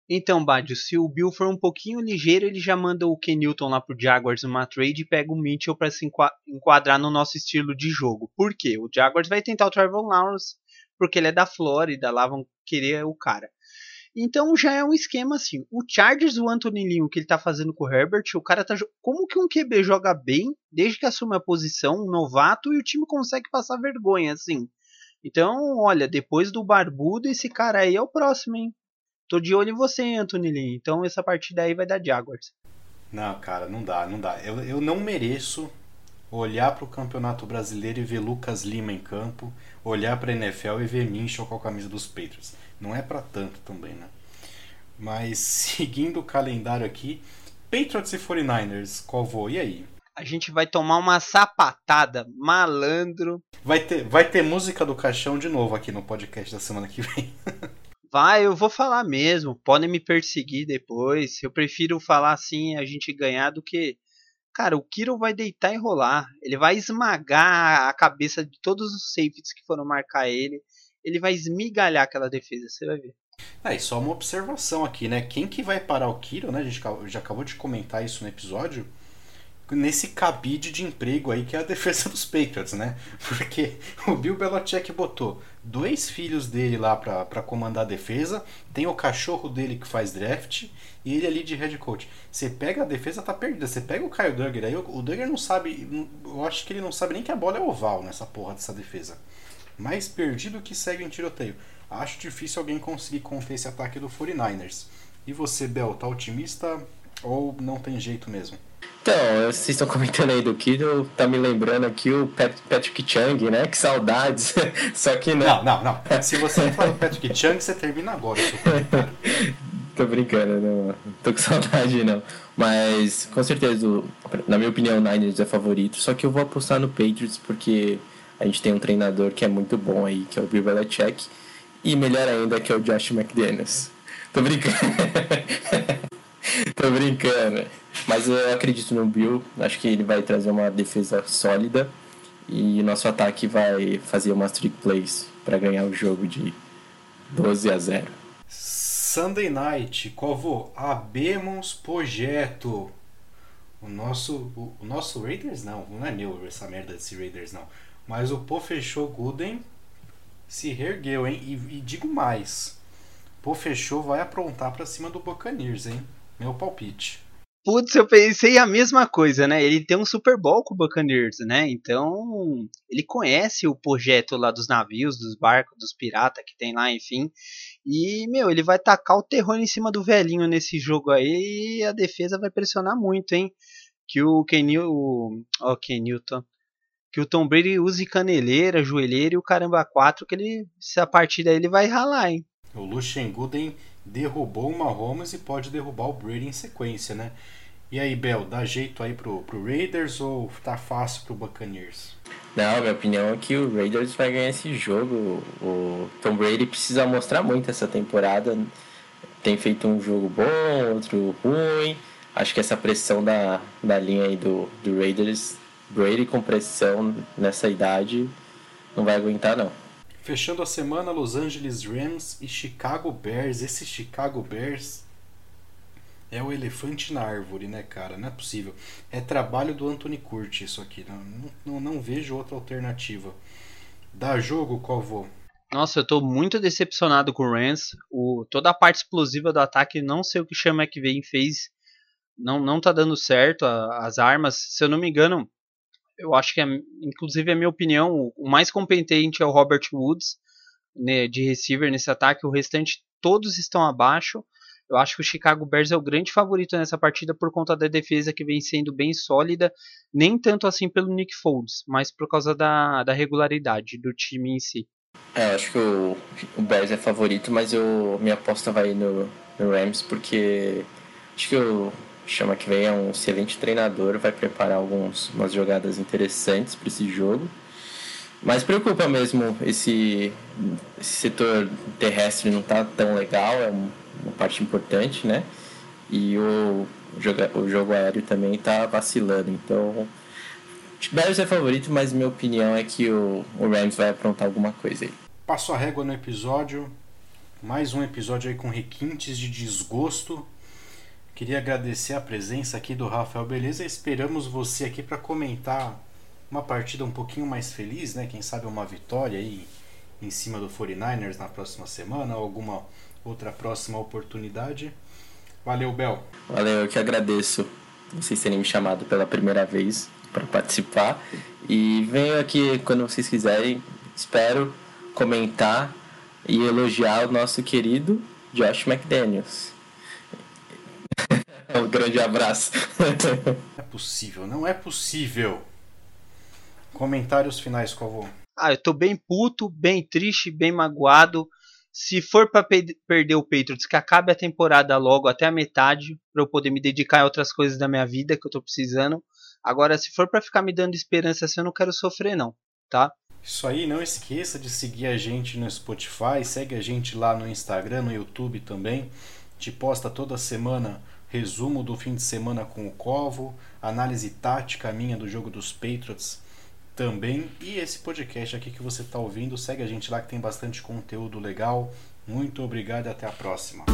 Então, Badio, se o Bill for um pouquinho ligeiro, ele já manda o Ken Newton lá pro Jaguars numa trade e pega o Mitchell para se enquadrar no nosso estilo de jogo. Por quê? O Jaguars vai tentar o Trevor Lawrence porque ele é da Flórida, lá vão querer o cara. Então já é um esquema assim. O Chargers, o Anthony o que ele tá fazendo com o Herbert, o cara tá. Como que um QB joga bem desde que assume a posição, um novato, e o time consegue passar vergonha, assim. Então, olha, depois do Barbudo, esse cara aí é o próximo, hein? Tô de olho em você, Anthony. Então essa partida aí vai dar Jaguars. Não, cara, não dá, não dá. Eu, eu não mereço olhar para o Campeonato Brasileiro e ver Lucas Lima em campo, olhar para a NFL e ver Minchel com a camisa dos Patriots. Não é para tanto também, né? Mas seguindo o calendário aqui, Patriots e 49ers, qual vou? E aí? A gente vai tomar uma sapatada, malandro. Vai ter, vai ter música do caixão de novo aqui no podcast da semana que vem. vai, eu vou falar mesmo. Podem me perseguir depois. Eu prefiro falar assim a gente ganhar do que Cara, o Kiro vai deitar e rolar. Ele vai esmagar a cabeça de todos os safeties que foram marcar ele. Ele vai esmigalhar aquela defesa, você vai ver. Ah, e só uma observação aqui, né? Quem que vai parar o Kiro, né? A gente já acabou de comentar isso no episódio nesse cabide de emprego aí que é a defesa dos Patriots, né? Porque o Bill Belichick botou dois filhos dele lá para comandar a defesa, tem o cachorro dele que faz draft e ele ali de head coach. Você pega a defesa, tá perdida. Você pega o Kyle Duggar aí, o Duggar não sabe, eu acho que ele não sabe nem que a bola é oval nessa porra dessa defesa. Mais perdido que segue em tiroteio. Acho difícil alguém conseguir conter esse ataque do 49ers. E você, Bel, tá otimista ou não tem jeito mesmo? Então, vocês estão comentando aí do Kido, tá me lembrando aqui o Patrick Chung, né? Que saudades. Só que não. Não, não, não. Se você falar do Patrick Chung, você termina agora. tô brincando, não tô com saudade não. Mas com certeza, na minha opinião, o Niners é favorito. Só que eu vou apostar no Patriots porque a gente tem um treinador que é muito bom aí, que é o Bill Belichick. E melhor ainda, que é o Josh McDaniels. Tô brincando. tô brincando. Mas eu acredito no Bill, acho que ele vai trazer uma defesa sólida e nosso ataque vai fazer umas trick plays para ganhar o jogo de 12 a 0. Sunday Night, Covo, abemos projeto. O nosso, o, o, nosso Raiders não, não é meu essa merda desse Raiders não. Mas o Pô fechou Gooden se reergueu, hein? E, e digo mais. Pô fechou vai aprontar para cima do Buccaneers, hein? Meu palpite. Putz, eu pensei a mesma coisa, né? Ele tem um Super Bowl com o Buccaneers, né? Então, ele conhece o projeto lá dos navios, dos barcos, dos piratas que tem lá, enfim. E, meu, ele vai tacar o terror em cima do velhinho nesse jogo aí e a defesa vai pressionar muito, hein? Que o Kenil, o, ó, Kenilton, que o Tom Brady use caneleira, joelheira e o caramba 4 que ele, se a partida ele vai ralar, hein? O Gooden derrubou o Mahomes e pode derrubar o Brady em sequência, né? E aí, Bel, dá jeito aí pro, pro Raiders ou tá fácil pro Buccaneers? Não, minha opinião é que o Raiders vai ganhar esse jogo. O Tom Brady precisa mostrar muito essa temporada. Tem feito um jogo bom, outro ruim. Acho que essa pressão da, da linha aí do, do Raiders, Brady com pressão nessa idade, não vai aguentar não. Fechando a semana, Los Angeles Rams e Chicago Bears. Esse Chicago Bears é o elefante na árvore, né, cara? Não é possível. É trabalho do Anthony Curti isso aqui. Não, não, não vejo outra alternativa. Dá jogo, qual vou? Nossa, eu tô muito decepcionado com o Rams. O, toda a parte explosiva do ataque, não sei o que chama que vem fez. Não, não tá dando certo. A, as armas, se eu não me engano, eu acho que, é, inclusive, a minha opinião, o mais competente é o Robert Woods, né, de receiver nesse ataque. O restante, todos estão abaixo. Eu acho que o Chicago Bears é o grande favorito nessa partida por conta da defesa que vem sendo bem sólida, nem tanto assim pelo Nick Foles, mas por causa da, da regularidade do time em si. É, acho que o, o Bears é favorito, mas eu, minha aposta vai no, no Rams porque acho que o Chama que vem é um excelente treinador, vai preparar algumas jogadas interessantes para esse jogo. Mas preocupa mesmo esse, esse setor terrestre não tá tão legal, é uma parte importante, né? E o, o, jogo aéreo também está vacilando. Então, Bears é favorito, mas minha opinião é que o, o Rams vai aprontar alguma coisa aí. Passo a régua no episódio. Mais um episódio aí com requintes de desgosto Queria agradecer a presença aqui do Rafael Beleza. Esperamos você aqui para comentar uma partida um pouquinho mais feliz, né? Quem sabe uma vitória aí em cima do 49ers na próxima semana, alguma outra próxima oportunidade. Valeu, Bel. Valeu, eu que agradeço vocês terem me chamado pela primeira vez para participar. E venho aqui quando vocês quiserem. Espero comentar e elogiar o nosso querido Josh McDaniels. um grande abraço. Não é possível, não é possível. Comentários finais, Covô. Ah, eu tô bem puto, bem triste, bem magoado. Se for para perder o Patriots, que acabe a temporada logo até a metade, para eu poder me dedicar a outras coisas da minha vida que eu tô precisando. Agora, se for para ficar me dando esperança assim, eu não quero sofrer não, tá? Isso aí, não esqueça de seguir a gente no Spotify, segue a gente lá no Instagram, no YouTube também. Te posta toda semana resumo do fim de semana com o Covo, análise tática minha do jogo dos Patriots também. E esse podcast aqui que você está ouvindo, segue a gente lá que tem bastante conteúdo legal. Muito obrigado e até a próxima.